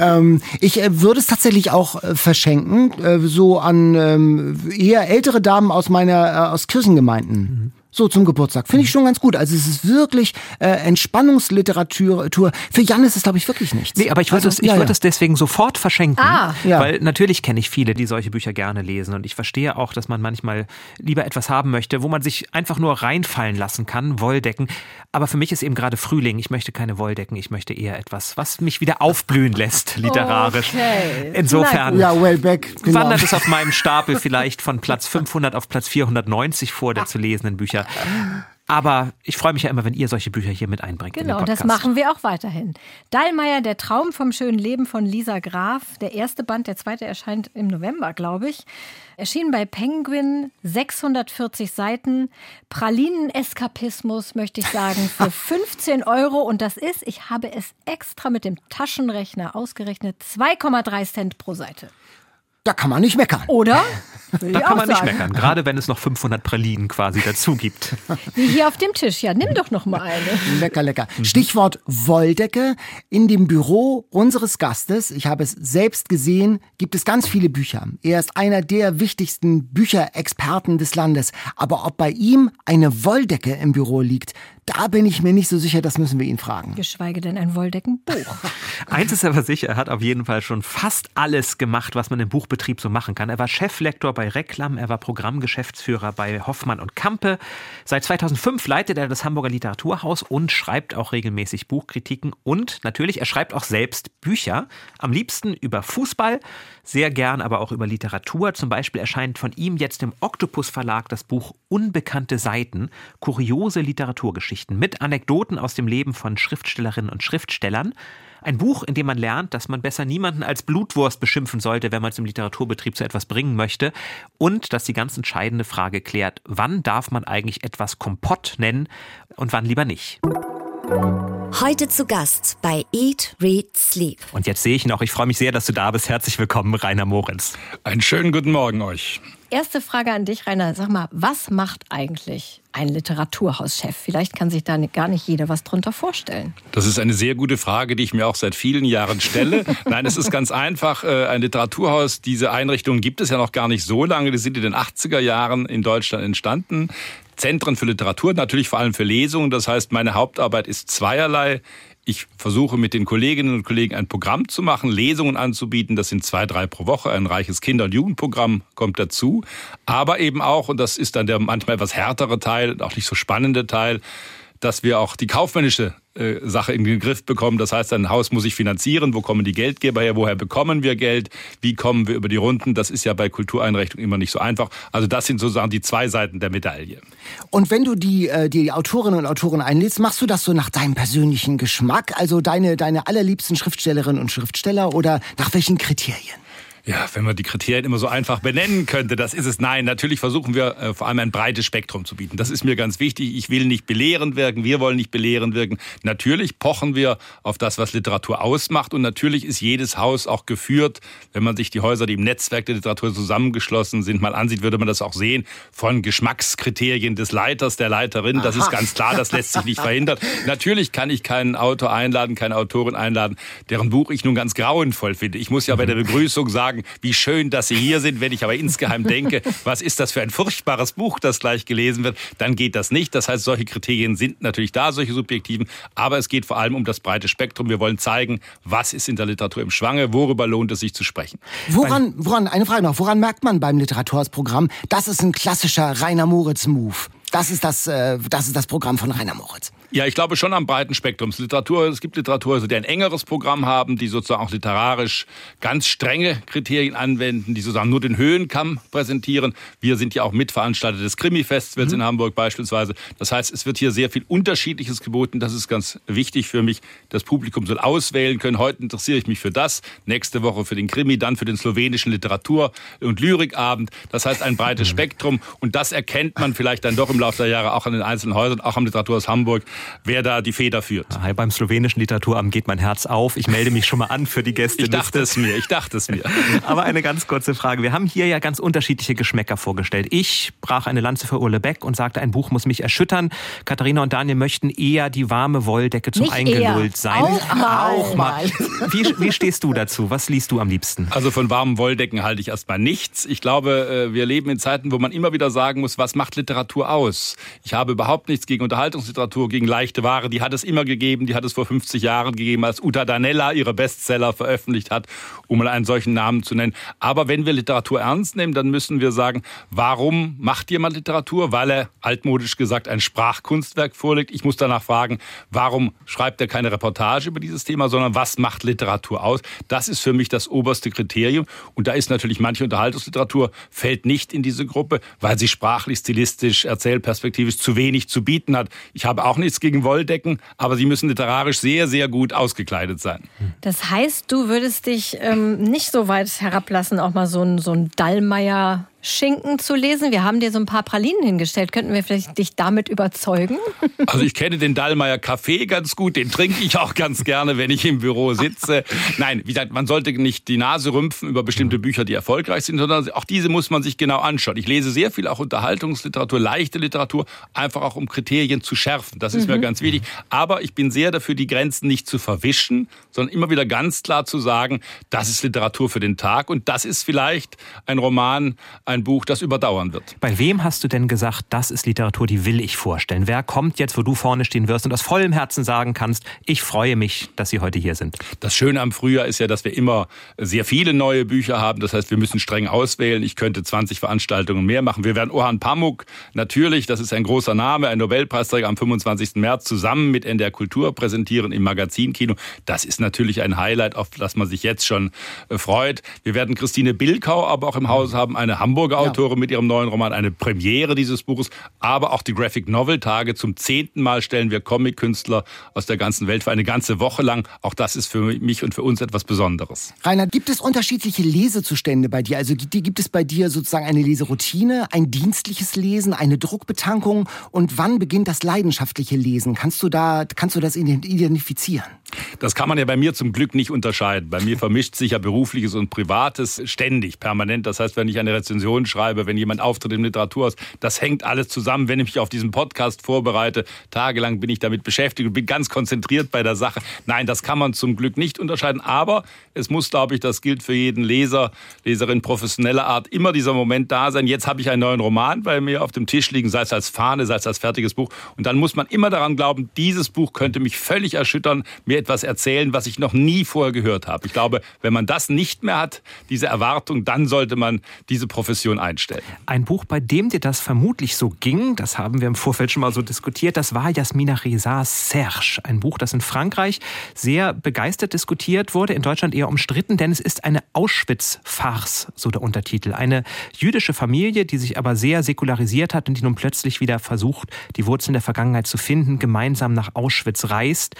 *laughs* ähm, ich äh, würde es tatsächlich auch äh, verschenken, äh, so an ähm, eher ältere Damen aus meiner, äh, aus Kirchengemeinden. Mhm so zum Geburtstag. Finde ich schon ganz gut. Also es ist wirklich äh, Entspannungsliteratur. Für Jan ist es, glaube ich, wirklich nichts. Nee, aber ich würde also, es, ich ja, würde ja. es deswegen sofort verschenken. Ah. Ja. Weil natürlich kenne ich viele, die solche Bücher gerne lesen. Und ich verstehe auch, dass man manchmal lieber etwas haben möchte, wo man sich einfach nur reinfallen lassen kann, Wolldecken. Aber für mich ist eben gerade Frühling. Ich möchte keine Wolldecken. Ich möchte eher etwas, was mich wieder aufblühen lässt, *laughs* literarisch. Okay. Insofern Ja, well back. Genau. wandert es auf meinem Stapel vielleicht von Platz 500 auf Platz 490 vor der zu lesenden Bücher. Aber ich freue mich ja immer, wenn ihr solche Bücher hier mit einbringt. in Genau, das machen wir auch weiterhin. Dallmayr, der Traum vom schönen Leben von Lisa Graf. Der erste Band, der zweite erscheint im November, glaube ich. Erschien bei Penguin, 640 Seiten. Pralinen-Eskapismus, möchte ich sagen, *laughs* für 15 Euro. Und das ist, ich habe es extra mit dem Taschenrechner ausgerechnet, 2,3 Cent pro Seite. Da kann man nicht meckern. Oder? *laughs* Da kann man nicht sagen. meckern, gerade wenn es noch 500 Pralinen quasi dazu gibt. Wie hier auf dem Tisch. Ja, nimm doch noch mal eine. Lecker, lecker. Stichwort Wolldecke. In dem Büro unseres Gastes, ich habe es selbst gesehen, gibt es ganz viele Bücher. Er ist einer der wichtigsten Bücherexperten des Landes. Aber ob bei ihm eine Wolldecke im Büro liegt, da bin ich mir nicht so sicher, das müssen wir ihn fragen. Geschweige denn ein Wolldeckenbuch. *laughs* Eins ist aber sicher, er hat auf jeden Fall schon fast alles gemacht, was man im Buchbetrieb so machen kann. Er war Cheflektor bei Reklam, er war Programmgeschäftsführer bei Hoffmann und Kampe. Seit 2005 leitet er das Hamburger Literaturhaus und schreibt auch regelmäßig Buchkritiken. Und natürlich, er schreibt auch selbst Bücher. Am liebsten über Fußball, sehr gern aber auch über Literatur. Zum Beispiel erscheint von ihm jetzt im Oktopus Verlag das Buch Unbekannte Seiten, kuriose Literaturgeschichten mit Anekdoten aus dem Leben von Schriftstellerinnen und Schriftstellern. Ein Buch, in dem man lernt, dass man besser niemanden als Blutwurst beschimpfen sollte, wenn man es im Literaturbetrieb zu etwas bringen möchte. Und dass die ganz entscheidende Frage klärt, wann darf man eigentlich etwas Kompott nennen und wann lieber nicht. Heute zu Gast bei Eat, Read, Sleep. Und jetzt sehe ich noch, ich freue mich sehr, dass du da bist. Herzlich willkommen, Rainer Moritz. Einen schönen guten Morgen euch. Erste Frage an dich, Rainer. Sag mal, was macht eigentlich ein Literaturhauschef? Vielleicht kann sich da gar nicht jeder was drunter vorstellen. Das ist eine sehr gute Frage, die ich mir auch seit vielen Jahren stelle. *laughs* Nein, es ist ganz einfach. äh, Ein Literaturhaus, diese Einrichtungen gibt es ja noch gar nicht so lange. Die sind in den 80er Jahren in Deutschland entstanden. Zentren für Literatur, natürlich vor allem für Lesungen. Das heißt, meine Hauptarbeit ist zweierlei. Ich versuche mit den Kolleginnen und Kollegen ein Programm zu machen, Lesungen anzubieten. Das sind zwei, drei pro Woche. Ein reiches Kinder- und Jugendprogramm kommt dazu. Aber eben auch, und das ist dann der manchmal etwas härtere Teil, auch nicht so spannende Teil, dass wir auch die kaufmännische äh, Sache in den Griff bekommen. Das heißt, ein Haus muss sich finanzieren. Wo kommen die Geldgeber her? Woher bekommen wir Geld? Wie kommen wir über die Runden? Das ist ja bei Kultureinrichtungen immer nicht so einfach. Also das sind sozusagen die zwei Seiten der Medaille. Und wenn du die, äh, die Autorinnen und Autoren einlädst, machst du das so nach deinem persönlichen Geschmack? Also deine, deine allerliebsten Schriftstellerinnen und Schriftsteller oder nach welchen Kriterien? Ja, wenn man die Kriterien immer so einfach benennen könnte, das ist es. Nein, natürlich versuchen wir äh, vor allem ein breites Spektrum zu bieten. Das ist mir ganz wichtig. Ich will nicht belehrend wirken, wir wollen nicht belehrend wirken. Natürlich pochen wir auf das, was Literatur ausmacht. Und natürlich ist jedes Haus auch geführt, wenn man sich die Häuser, die im Netzwerk der Literatur zusammengeschlossen sind, mal ansieht, würde man das auch sehen, von Geschmackskriterien des Leiters, der Leiterin. Das ist ganz klar, das lässt sich nicht verhindern. Natürlich kann ich keinen Autor einladen, keine Autorin einladen, deren Buch ich nun ganz grauenvoll finde. Ich muss ja bei der Begrüßung sagen, wie schön, dass Sie hier sind. Wenn ich aber insgeheim *laughs* denke, was ist das für ein furchtbares Buch, das gleich gelesen wird, dann geht das nicht. Das heißt, solche Kriterien sind natürlich da, solche subjektiven. Aber es geht vor allem um das breite Spektrum. Wir wollen zeigen, was ist in der Literatur im Schwange, worüber lohnt es sich zu sprechen. Woran, woran, eine Frage noch, woran merkt man beim Literaturhausprogramm, das ist ein klassischer Rainer Moritz-Move? Das ist das, äh, das ist das Programm von Rainer Moritz. Ja, ich glaube schon am breiten Spektrum. Es Literatur, es gibt Literaturhäuser, die ein engeres Programm haben, die sozusagen auch literarisch ganz strenge Kriterien anwenden, die sozusagen nur den Höhenkamm präsentieren. Wir sind ja auch Mitveranstalter des Krimi-Festivals in Hamburg beispielsweise. Das heißt, es wird hier sehr viel Unterschiedliches geboten. Das ist ganz wichtig für mich. Das Publikum soll auswählen können. Heute interessiere ich mich für das, nächste Woche für den Krimi, dann für den slowenischen Literatur- und Lyrikabend. Das heißt, ein breites *laughs* Spektrum. Und das erkennt man vielleicht dann doch im Laufe der Jahre auch an den einzelnen Häusern, auch am Literaturhaus Hamburg, wer da die Feder führt. Hi, beim slowenischen Literaturamt geht mein Herz auf. Ich melde mich schon mal an für die Gäste. Ich dachte es mir, ich dachte es mir. *laughs* Aber eine ganz kurze Frage. Wir haben hier ja ganz unterschiedliche Geschmäcker vorgestellt. Ich brach eine Lanze für Urle Beck und sagte, ein Buch muss mich erschüttern. Katharina und Daniel möchten eher die warme Wolldecke zum Eingelullt sein. Auch mal. Auch mal. Wie, wie stehst du dazu? Was liest du am liebsten? Also von warmen Wolldecken halte ich erstmal nichts. Ich glaube, äh, wir leben in Zeiten, wo man immer wieder sagen muss, was macht Literatur aus? Ich habe überhaupt nichts gegen Unterhaltungsliteratur, gegen leichte Ware. Die hat es immer gegeben. Die hat es vor 50 Jahren gegeben, als Uta Danella ihre Bestseller veröffentlicht hat, um mal einen solchen Namen zu nennen. Aber wenn wir Literatur ernst nehmen, dann müssen wir sagen, warum macht jemand Literatur? Weil er altmodisch gesagt ein Sprachkunstwerk vorlegt. Ich muss danach fragen, warum schreibt er keine Reportage über dieses Thema, sondern was macht Literatur aus? Das ist für mich das oberste Kriterium. Und da ist natürlich manche Unterhaltungsliteratur fällt nicht in diese Gruppe, weil sie sprachlich, stilistisch, erzählperspektivisch zu wenig zu bieten hat. Ich habe auch nichts gegen Wolldecken, aber sie müssen literarisch sehr, sehr gut ausgekleidet sein. Das heißt, du würdest dich ähm, nicht so weit herablassen, auch mal so ein, so ein Dallmayr Schinken zu lesen. Wir haben dir so ein paar Pralinen hingestellt. Könnten wir vielleicht dich damit überzeugen? *laughs* Also ich kenne den Dallmayr Kaffee ganz gut, den trinke ich auch ganz gerne, wenn ich im Büro sitze. *laughs* Nein, wie gesagt, man sollte nicht die Nase rümpfen über bestimmte Bücher, die erfolgreich sind, sondern auch diese muss man sich genau anschauen. Ich lese sehr viel auch Unterhaltungsliteratur, leichte Literatur, einfach auch um Kriterien zu schärfen. Das ist mhm. mir ganz wichtig. Aber ich bin sehr dafür, die Grenzen nicht zu verwischen, sondern immer wieder ganz klar zu sagen, das ist Literatur für den Tag und das ist vielleicht ein Roman, ein Buch, das überdauern wird. Bei wem hast du denn gesagt, das ist Literatur, die will ich vorstellen? Wer kommt jetzt, wo du vorne stehen wirst und aus vollem Herzen sagen kannst, ich freue mich, dass Sie heute hier sind? Das Schöne am Frühjahr ist ja, dass wir immer sehr viele neue Bücher haben. Das heißt, wir müssen streng auswählen. Ich könnte 20 Veranstaltungen mehr machen. Wir werden Orhan Pamuk natürlich, das ist ein großer Name, ein Nobelpreisträger am 25. März zusammen mit NDR Kultur präsentieren im Magazinkino. Das ist natürlich ein Highlight, auf das man sich jetzt schon äh, freut. Wir werden Christine Bilkau aber auch im Haus haben, eine Hamburger Autorin ja. mit ihrem neuen Roman, eine Premiere dieses Buches, aber auch die Graphic Novel Tage. Zum zehnten Mal stellen wir Comic-Künstler aus der ganzen Welt für eine ganze Woche lang. Auch das ist für mich und für uns etwas Besonderes. Reinhard, gibt es unterschiedliche Lesezustände bei dir? Also gibt es bei dir sozusagen eine Leseroutine, ein dienstliches Lesen, eine Druckbetankung und wann beginnt das leidenschaftliche Lesen? Kannst du da, kannst du das identifizieren? Das kann man ja bei mir zum Glück nicht unterscheiden. Bei mir vermischt sich ja berufliches und privates ständig, permanent. Das heißt, wenn ich eine Rezension schreibe, wenn jemand auftritt im Literaturhaus, das hängt alles zusammen. Wenn ich mich auf diesen Podcast vorbereite, tagelang bin ich damit beschäftigt und bin ganz konzentriert bei der Sache. Nein, das kann man zum Glück nicht unterscheiden. Aber es muss, glaube ich, das gilt für jeden Leser, Leserin professioneller Art, immer dieser Moment da sein. Jetzt habe ich einen neuen Roman bei mir auf dem Tisch liegen, sei es als Fahne, sei es als fertiges Buch. Und dann muss man immer daran glauben, dieses Buch könnte mich völlig erschüttern, mir etwas erzählen, was ich noch nie vorher gehört habe. Ich glaube, wenn man das nicht mehr hat, diese Erwartung, dann sollte man diese Profession einstellen. Ein Buch, bei dem dir das vermutlich so ging, das haben wir im Vorfeld schon mal so diskutiert, das war Jasmina Rezas Serge. Ein Buch, das in Frankreich sehr begeistert diskutiert wurde, in Deutschland eher umstritten, denn es ist eine Auschwitz-Farce, so der Untertitel. Eine jüdische Familie, die sich aber sehr säkularisiert hat und die nun plötzlich wieder versucht, die Wurzeln der Vergangenheit zu finden, gemeinsam nach Auschwitz reist.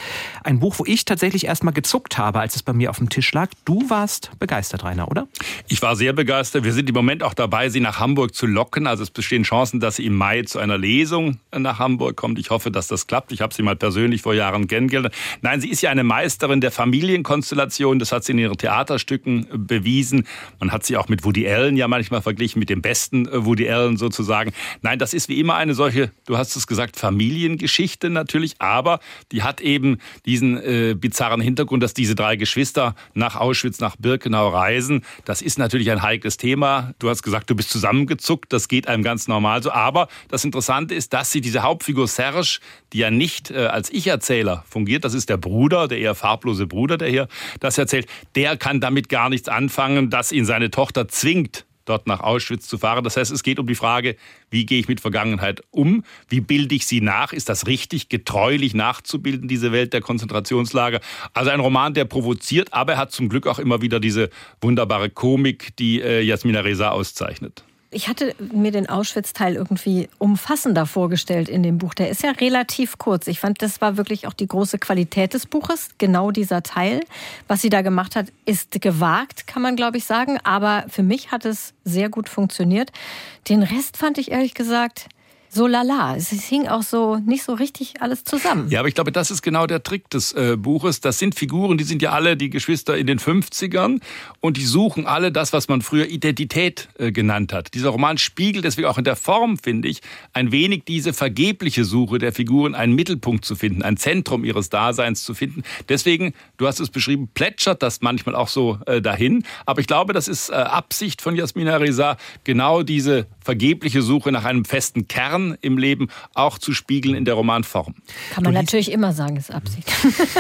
Ein Buch, wo ich tatsächlich erst mal gezuckt habe, als es bei mir auf dem Tisch lag. Du warst begeistert, Rainer, oder? Ich war sehr begeistert. Wir sind im Moment auch dabei, sie nach Hamburg zu locken. Also es bestehen Chancen, dass sie im Mai zu einer Lesung nach Hamburg kommt. Ich hoffe, dass das klappt. Ich habe sie mal persönlich vor Jahren kennengelernt. Nein, sie ist ja eine Meisterin der Familienkonstellation. Das hat sie in ihren Theaterstücken bewiesen. Man hat sie auch mit Woody Allen ja manchmal verglichen, mit dem besten Woody Allen sozusagen. Nein, das ist wie immer eine solche, du hast es gesagt, Familiengeschichte natürlich, aber die hat eben diesen äh, bizarren Hintergrund, dass diese drei Geschwister nach Auschwitz, nach Birkenau reisen. Das ist natürlich ein heikles Thema. Du hast gesagt, du bist zusammengezuckt. Das geht einem ganz normal so. Aber das Interessante ist, dass sie diese Hauptfigur Serge, die ja nicht äh, als Ich-Erzähler fungiert, das ist der Bruder, der eher farblose Bruder, der hier das erzählt, der kann damit gar nichts anfangen, dass ihn seine Tochter zwingt, dort nach Auschwitz zu fahren. Das heißt, es geht um die Frage, wie gehe ich mit Vergangenheit um? Wie bilde ich sie nach? Ist das richtig, getreulich nachzubilden, diese Welt der Konzentrationslager? Also ein Roman, der provoziert, aber er hat zum Glück auch immer wieder diese wunderbare Komik, die äh, Jasmina Reza auszeichnet. Ich hatte mir den Auschwitz-Teil irgendwie umfassender vorgestellt in dem Buch. Der ist ja relativ kurz. Ich fand, das war wirklich auch die große Qualität des Buches. Genau dieser Teil. Was sie da gemacht hat, ist gewagt, kann man glaube ich sagen. Aber für mich hat es sehr gut funktioniert. Den Rest fand ich ehrlich gesagt so lala. Es hing auch so nicht so richtig alles zusammen. Ja, aber ich glaube, das ist genau der Trick des äh, Buches. Das sind Figuren, die sind ja alle die Geschwister in den 50ern und die suchen alle das, was man früher Identität äh, genannt hat. Dieser Roman spiegelt deswegen auch in der Form, finde ich, ein wenig diese vergebliche Suche der Figuren, einen Mittelpunkt zu finden, ein Zentrum ihres Daseins zu finden. Deswegen, du hast es beschrieben, plätschert das manchmal auch so äh, dahin. Aber ich glaube, das ist äh, Absicht von Jasmina Reza, genau diese vergebliche Suche nach einem festen Kern im Leben auch zu spiegeln in der Romanform. Kann man natürlich immer sagen, ist Absicht.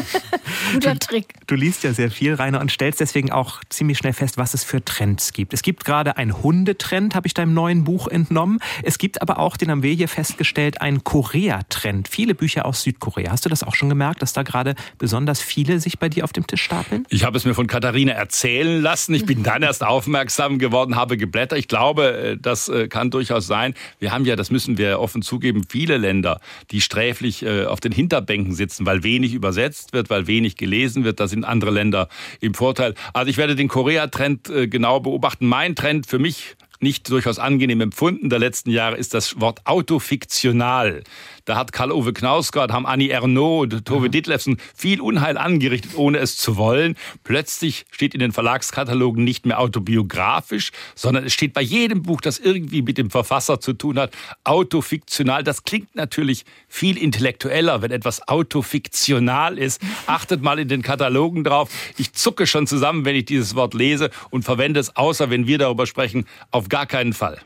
*laughs* Guter du, Trick. Du liest ja sehr viel, Rainer, und stellst deswegen auch ziemlich schnell fest, was es für Trends gibt. Es gibt gerade einen Hundetrend, habe ich deinem neuen Buch entnommen. Es gibt aber auch, den haben wir hier festgestellt, einen Korea-Trend. Viele Bücher aus Südkorea. Hast du das auch schon gemerkt, dass da gerade besonders viele sich bei dir auf dem Tisch stapeln? Ich habe es mir von Katharina erzählen lassen. Ich bin dann *laughs* erst aufmerksam geworden, habe geblättert. Ich glaube, äh, das äh, kann durchaus sein. Wir haben ja, das müssen wir offen zugeben, viele Länder, die sträflich äh, auf den Hinterbänken sitzen, weil wenig übersetzt wird, weil wenig gelesen wird. Da sind andere Länder im Vorteil. Also ich werde den Korea-Trend genau beobachten. Mein Trend für mich nicht durchaus angenehm empfunden der letzten Jahre ist das Wort autofiktional. Da hat Karl-Ove Knausgard, haben Annie Ernaux und Tove Ditlevsen viel Unheil angerichtet, ohne es zu wollen. Plötzlich steht in den Verlagskatalogen nicht mehr autobiografisch, sondern es steht bei jedem Buch, das irgendwie mit dem Verfasser zu tun hat, autofiktional. Das klingt natürlich viel intellektueller, wenn etwas autofiktional ist. Achtet mal in den Katalogen drauf. Ich zucke schon zusammen, wenn ich dieses Wort lese und verwende es, außer wenn wir darüber sprechen, auf gar keinen Fall.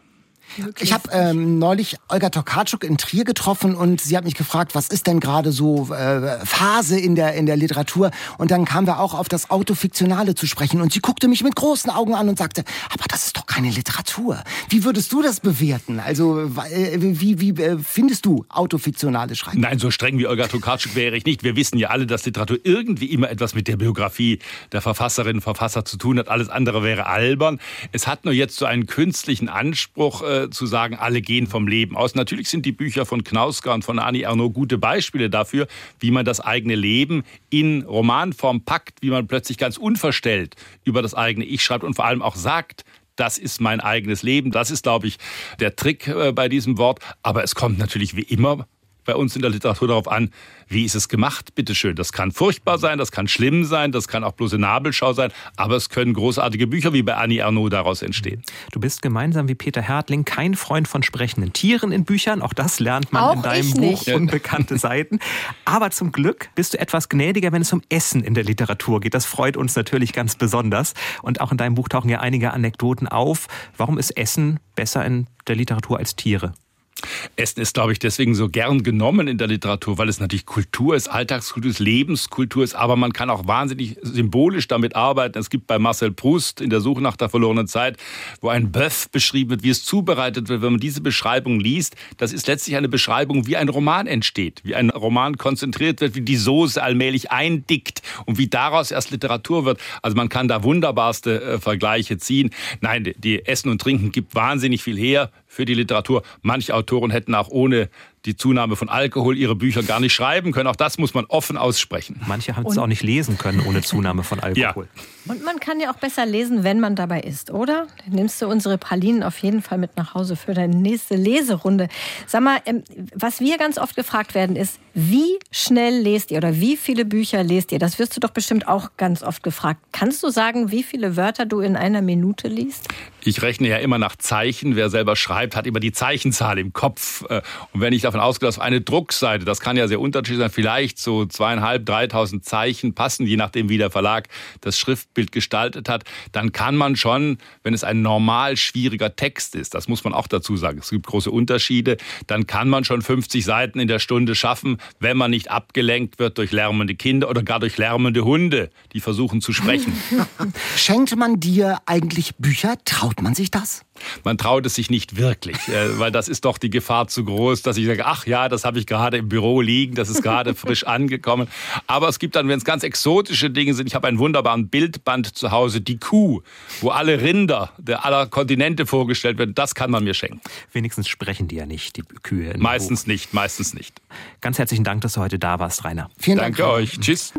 Ich habe ähm, neulich Olga Tokarczuk in Trier getroffen und sie hat mich gefragt, was ist denn gerade so äh, Phase in der in der Literatur? Und dann kamen wir auch auf das Autofiktionale zu sprechen und sie guckte mich mit großen Augen an und sagte: Aber das ist doch keine Literatur. Wie würdest du das bewerten? Also äh, wie wie äh, findest du autofiktionale Schreiben? Nein, so streng wie Olga Tokarczuk wäre ich nicht. Wir wissen ja alle, dass Literatur irgendwie immer etwas mit der Biografie der Verfasserinnen und Verfasser zu tun hat. Alles andere wäre albern. Es hat nur jetzt so einen künstlichen Anspruch äh, zu sagen, alle gehen vom Leben aus. Natürlich sind die Bücher von Knauska und von Annie Ernaux gute Beispiele dafür, wie man das eigene Leben in Romanform packt, wie man plötzlich ganz unverstellt über das eigene Ich schreibt und vor allem auch sagt, das ist mein eigenes Leben. Das ist, glaube ich, der Trick äh, bei diesem Wort. Aber es kommt natürlich wie immer bei uns in der Literatur darauf an, wie ist es gemacht, bitteschön. Das kann furchtbar sein, das kann schlimm sein, das kann auch bloße Nabelschau sein, aber es können großartige Bücher wie bei Annie Ernaux daraus entstehen. Du bist gemeinsam wie Peter Hertling kein Freund von sprechenden Tieren in Büchern, auch das lernt man auch in deinem Buch nicht. *laughs* Unbekannte Seiten. Aber zum Glück bist du etwas gnädiger, wenn es um Essen in der Literatur geht. Das freut uns natürlich ganz besonders. Und auch in deinem Buch tauchen ja einige Anekdoten auf. Warum ist Essen besser in der Literatur als Tiere? Essen ist, glaube ich, deswegen so gern genommen in der Literatur, weil es natürlich Kultur ist, Alltagskultur ist, Lebenskultur ist, aber man kann auch wahnsinnig symbolisch damit arbeiten. Es gibt bei Marcel Proust in der Suche nach der verlorenen Zeit, wo ein Bœuf beschrieben wird, wie es zubereitet wird. Wenn man diese Beschreibung liest, das ist letztlich eine Beschreibung, wie ein Roman entsteht, wie ein Roman konzentriert wird, wie die Soße allmählich eindickt und wie daraus erst Literatur wird. Also man kann da wunderbarste äh, Vergleiche ziehen. Nein, die Essen und Trinken gibt wahnsinnig viel her für die Literatur. Manche Autoren hätten auch ohne die Zunahme von Alkohol ihre Bücher gar nicht schreiben können. Auch das muss man offen aussprechen. Manche haben es auch nicht lesen können ohne Zunahme von *laughs* Alkohol. Ja. Und man kann ja auch besser lesen, wenn man dabei ist, oder? Dann nimmst du unsere Pralinen auf jeden Fall mit nach Hause für deine nächste Leserunde. Sag mal, ähm, was wir ganz oft gefragt werden, ist, wie schnell lest ihr oder wie viele Bücher lest ihr? Das wirst du doch bestimmt auch ganz oft gefragt. Kannst du sagen, wie viele Wörter du in einer Minute liest? Ich rechne ja immer nach Zeichen. Wer selber schreibt, hat immer die Zeichenzahl im Kopf. Äh, und wenn ich davon ausgehe, dass eine Druckseite, das kann ja sehr unterschiedlich sein, vielleicht so zweieinhalb, dreitausend Zeichen passen, je nachdem, wie der Verlag das Schriftbild gestaltet hat, dann kann man schon, wenn es ein normal schwieriger Text ist, das muss man auch dazu sagen, es gibt große Unterschiede, dann kann man schon 50 Seiten in der Stunde schaffen, wenn man nicht abgelenkt wird durch lärmende Kinder oder gar durch lärmende Hunde, die versuchen zu sprechen. *laughs* Schenkt man dir eigentlich Bücher? Traut man sich das? Man traut es sich nicht wirklich, äh, weil das ist doch die Gefahr zu groß, dass ich sage, ach ja, das habe ich gerade im Büro liegen, das ist gerade frisch *laughs* angekommen. Aber es gibt dann, wenn es ganz exotische Dinge sind, ich habe einen wunderbaren Bildband zu Hause, die Kuh, wo alle Rinder der aller Kontinente vorgestellt werden, das kann man mir schenken. Wenigstens sprechen die ja nicht, die Kühe. Meistens nicht, meistens nicht. Ganz herzlichen Dank, dass du heute da warst, Rainer. Vielen Dank. Danke euch. Tschüss.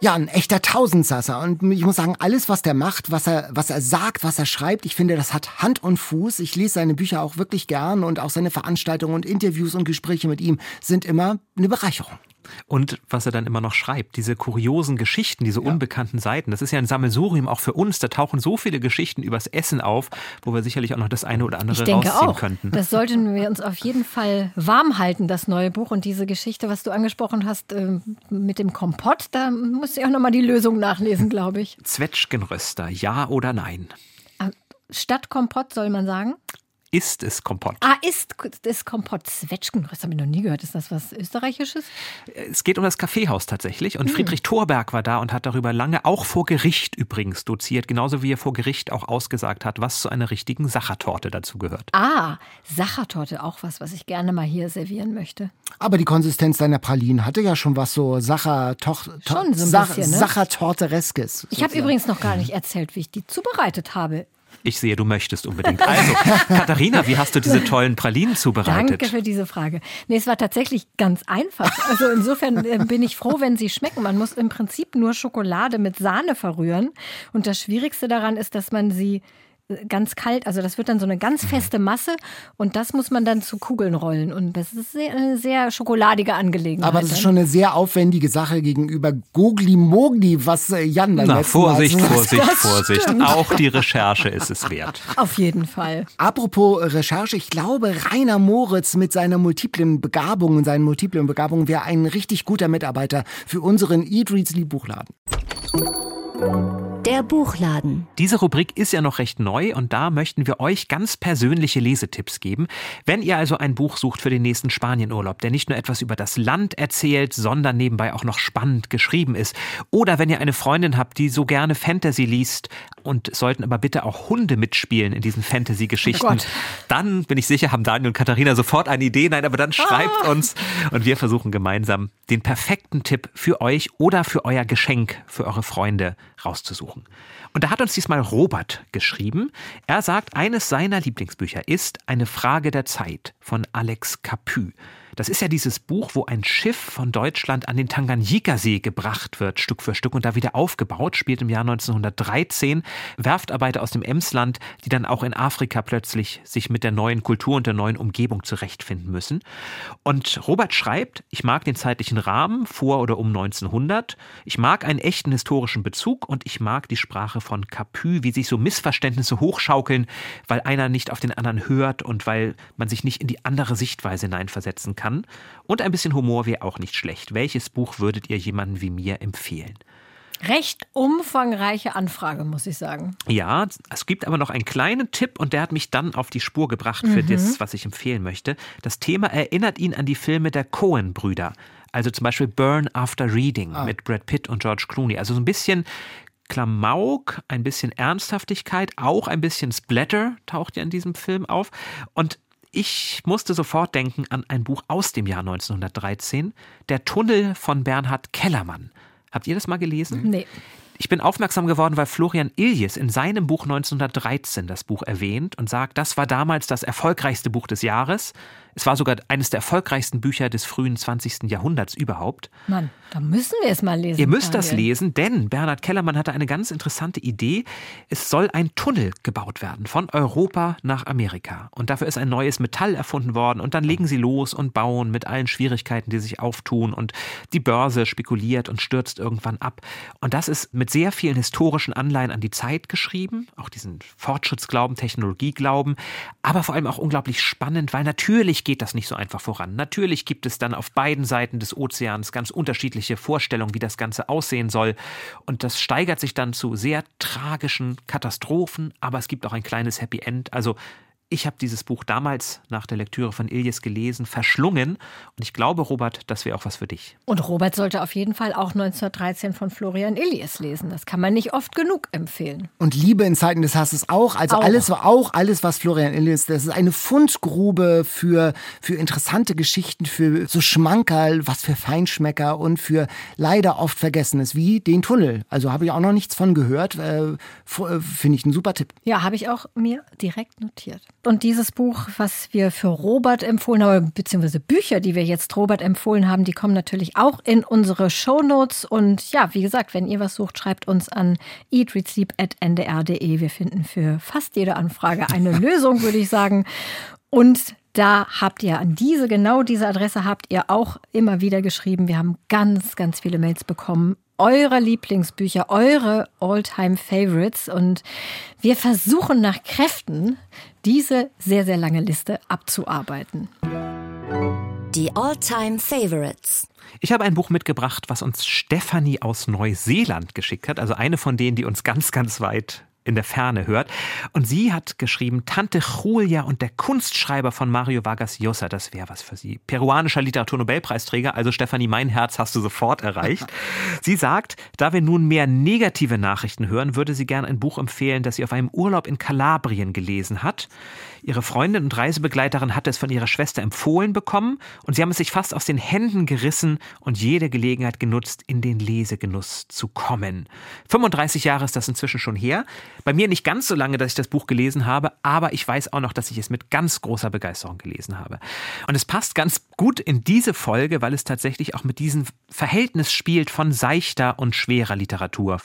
Ja, ein echter Tausendsasser. Und ich muss sagen, alles, was der macht, was er, was er sagt, was er schreibt, ich finde, das hat Hand und Fuß. Ich lese seine Bücher auch wirklich gern und auch seine Veranstaltungen und Interviews und Gespräche mit ihm sind immer eine Bereicherung. Und was er dann immer noch schreibt, diese kuriosen Geschichten, diese ja. unbekannten Seiten, das ist ja ein Sammelsurium auch für uns. Da tauchen so viele Geschichten übers Essen auf, wo wir sicherlich auch noch das eine oder andere ich denke rausziehen auch. könnten. Das sollten wir uns auf jeden Fall warm halten, das neue Buch. Und diese Geschichte, was du angesprochen hast ähm, mit dem Kompott, da muss ich auch nochmal die Lösung nachlesen, glaube ich. Zwetschgenröster, ja oder nein? Statt Kompott soll man sagen? Ist es Kompott? Ah, ist es Kompott. Zwetschgen, das habe ich noch nie gehört. Ist das was Österreichisches? Es geht um das Kaffeehaus tatsächlich. Und hm. Friedrich Thorberg war da und hat darüber lange, auch vor Gericht übrigens, doziert. Genauso wie er vor Gericht auch ausgesagt hat, was zu einer richtigen Sachertorte dazu gehört. Ah, Sachertorte, auch was, was ich gerne mal hier servieren möchte. Aber die Konsistenz deiner Pralinen hatte ja schon was so Sachertorte. Schon so ein bisschen, ne? Sachertorte-reskes. Ich habe übrigens noch gar nicht erzählt, wie ich die zubereitet habe. Ich sehe, du möchtest unbedingt. Also, *laughs* Katharina, wie hast du diese tollen Pralinen zubereitet? Danke für diese Frage. Nee, es war tatsächlich ganz einfach. Also insofern äh, bin ich froh, wenn sie schmecken. Man muss im Prinzip nur Schokolade mit Sahne verrühren. Und das Schwierigste daran ist, dass man sie ganz kalt, also das wird dann so eine ganz mhm. feste Masse und das muss man dann zu Kugeln rollen und das ist sehr, eine sehr schokoladige Angelegenheit. Aber das ist schon eine sehr aufwendige Sache gegenüber Gogli Mogli, was äh, Jan dann Na, Vorsicht, Vorsicht, Vorsicht. Stimmt. Auch die Recherche ist es wert. *laughs* Auf jeden Fall. Apropos Recherche, ich glaube, Rainer Moritz mit seiner multiplen Begabung und seinen multiplen Begabungen wäre ein richtig guter Mitarbeiter für unseren Eat Reads Buchladen. Der Buchladen. Diese Rubrik ist ja noch recht neu und da möchten wir euch ganz persönliche Lesetipps geben. Wenn ihr also ein Buch sucht für den nächsten Spanienurlaub, der nicht nur etwas über das Land erzählt, sondern nebenbei auch noch spannend geschrieben ist. Oder wenn ihr eine Freundin habt, die so gerne Fantasy liest und sollten aber bitte auch Hunde mitspielen in diesen Fantasy-Geschichten, oh dann bin ich sicher, haben Daniel und Katharina sofort eine Idee. Nein, aber dann schreibt ah. uns und wir versuchen gemeinsam den perfekten Tipp für euch oder für euer Geschenk für eure Freunde rauszusuchen. Und da hat uns diesmal Robert geschrieben. Er sagt, eines seiner Lieblingsbücher ist Eine Frage der Zeit von Alex Capu. Das ist ja dieses Buch, wo ein Schiff von Deutschland an den Tanganyika-See gebracht wird, Stück für Stück und da wieder aufgebaut, spielt im Jahr 1913. Werftarbeiter aus dem Emsland, die dann auch in Afrika plötzlich sich mit der neuen Kultur und der neuen Umgebung zurechtfinden müssen. Und Robert schreibt, ich mag den zeitlichen Rahmen vor oder um 1900. Ich mag einen echten historischen Bezug und ich mag die Sprache von Capu, wie sich so Missverständnisse hochschaukeln, weil einer nicht auf den anderen hört und weil man sich nicht in die andere Sichtweise hineinversetzen kann kann. Und ein bisschen Humor wäre auch nicht schlecht. Welches Buch würdet ihr jemanden wie mir empfehlen? Recht umfangreiche Anfrage, muss ich sagen. Ja, es gibt aber noch einen kleinen Tipp und der hat mich dann auf die Spur gebracht für mhm. das, was ich empfehlen möchte. Das Thema erinnert ihn an die Filme der Cohen-Brüder. Also zum Beispiel Burn After Reading ah. mit Brad Pitt und George Clooney. Also so ein bisschen Klamauk, ein bisschen Ernsthaftigkeit, auch ein bisschen Splatter taucht ja in diesem Film auf. Und ich musste sofort denken an ein Buch aus dem Jahr 1913, Der Tunnel von Bernhard Kellermann. Habt ihr das mal gelesen? Nee. Ich bin aufmerksam geworden, weil Florian Iljes in seinem Buch 1913 das Buch erwähnt und sagt, das war damals das erfolgreichste Buch des Jahres. Es war sogar eines der erfolgreichsten Bücher des frühen 20. Jahrhunderts überhaupt. Mann, da müssen wir es mal lesen. Ihr müsst Daniel. das lesen, denn Bernhard Kellermann hatte eine ganz interessante Idee. Es soll ein Tunnel gebaut werden von Europa nach Amerika. Und dafür ist ein neues Metall erfunden worden. Und dann legen sie los und bauen mit allen Schwierigkeiten, die sich auftun. Und die Börse spekuliert und stürzt irgendwann ab. Und das ist mit sehr vielen historischen Anleihen an die Zeit geschrieben. Auch diesen Fortschrittsglauben, Technologieglauben. Aber vor allem auch unglaublich spannend, weil natürlich geht das nicht so einfach voran. Natürlich gibt es dann auf beiden Seiten des Ozeans ganz unterschiedliche Vorstellungen, wie das Ganze aussehen soll. Und das steigert sich dann zu sehr tragischen Katastrophen, aber es gibt auch ein kleines Happy End. Also ich habe dieses Buch damals nach der Lektüre von Iljes gelesen, verschlungen. Und ich glaube, Robert, das wäre auch was für dich. Und Robert sollte auf jeden Fall auch 1913 von Florian Iljes lesen. Das kann man nicht oft genug empfehlen. Und Liebe in Zeiten des Hasses auch. Also auch. alles, auch alles, was Florian Iljes, das ist eine Fundgrube für, für interessante Geschichten, für so Schmankerl, was für Feinschmecker und für leider oft Vergessenes, wie den Tunnel. Also habe ich auch noch nichts von gehört. Äh, äh Finde ich ein super Tipp. Ja, habe ich auch mir direkt notiert. Und dieses Buch, was wir für Robert empfohlen haben, beziehungsweise Bücher, die wir jetzt Robert empfohlen haben, die kommen natürlich auch in unsere Shownotes. Und ja, wie gesagt, wenn ihr was sucht, schreibt uns an eatreadsleep.ndr.de. Wir finden für fast jede Anfrage eine *laughs* Lösung, würde ich sagen. Und da habt ihr an diese, genau diese Adresse habt ihr auch immer wieder geschrieben. Wir haben ganz, ganz viele Mails bekommen. Eure Lieblingsbücher, eure Alltime favorites Und wir versuchen nach Kräften, diese sehr, sehr lange Liste abzuarbeiten. Die Alltime favorites Ich habe ein Buch mitgebracht, was uns Stefanie aus Neuseeland geschickt hat. Also eine von denen, die uns ganz, ganz weit in der Ferne hört. Und sie hat geschrieben, Tante Julia und der Kunstschreiber von Mario Vargas Llosa, das wäre was für sie. Peruanischer Literaturnobelpreisträger, also Stefanie, mein Herz hast du sofort erreicht. *laughs* sie sagt, da wir nun mehr negative Nachrichten hören, würde sie gern ein Buch empfehlen, das sie auf einem Urlaub in Kalabrien gelesen hat. Ihre Freundin und Reisebegleiterin hatte es von ihrer Schwester empfohlen bekommen und sie haben es sich fast aus den Händen gerissen und jede Gelegenheit genutzt, in den Lesegenuss zu kommen. 35 Jahre ist das inzwischen schon her. Bei mir nicht ganz so lange, dass ich das Buch gelesen habe, aber ich weiß auch noch, dass ich es mit ganz großer Begeisterung gelesen habe. Und es passt ganz gut in diese Folge, weil es tatsächlich auch mit diesem Verhältnis spielt von seichter und schwerer Literatur.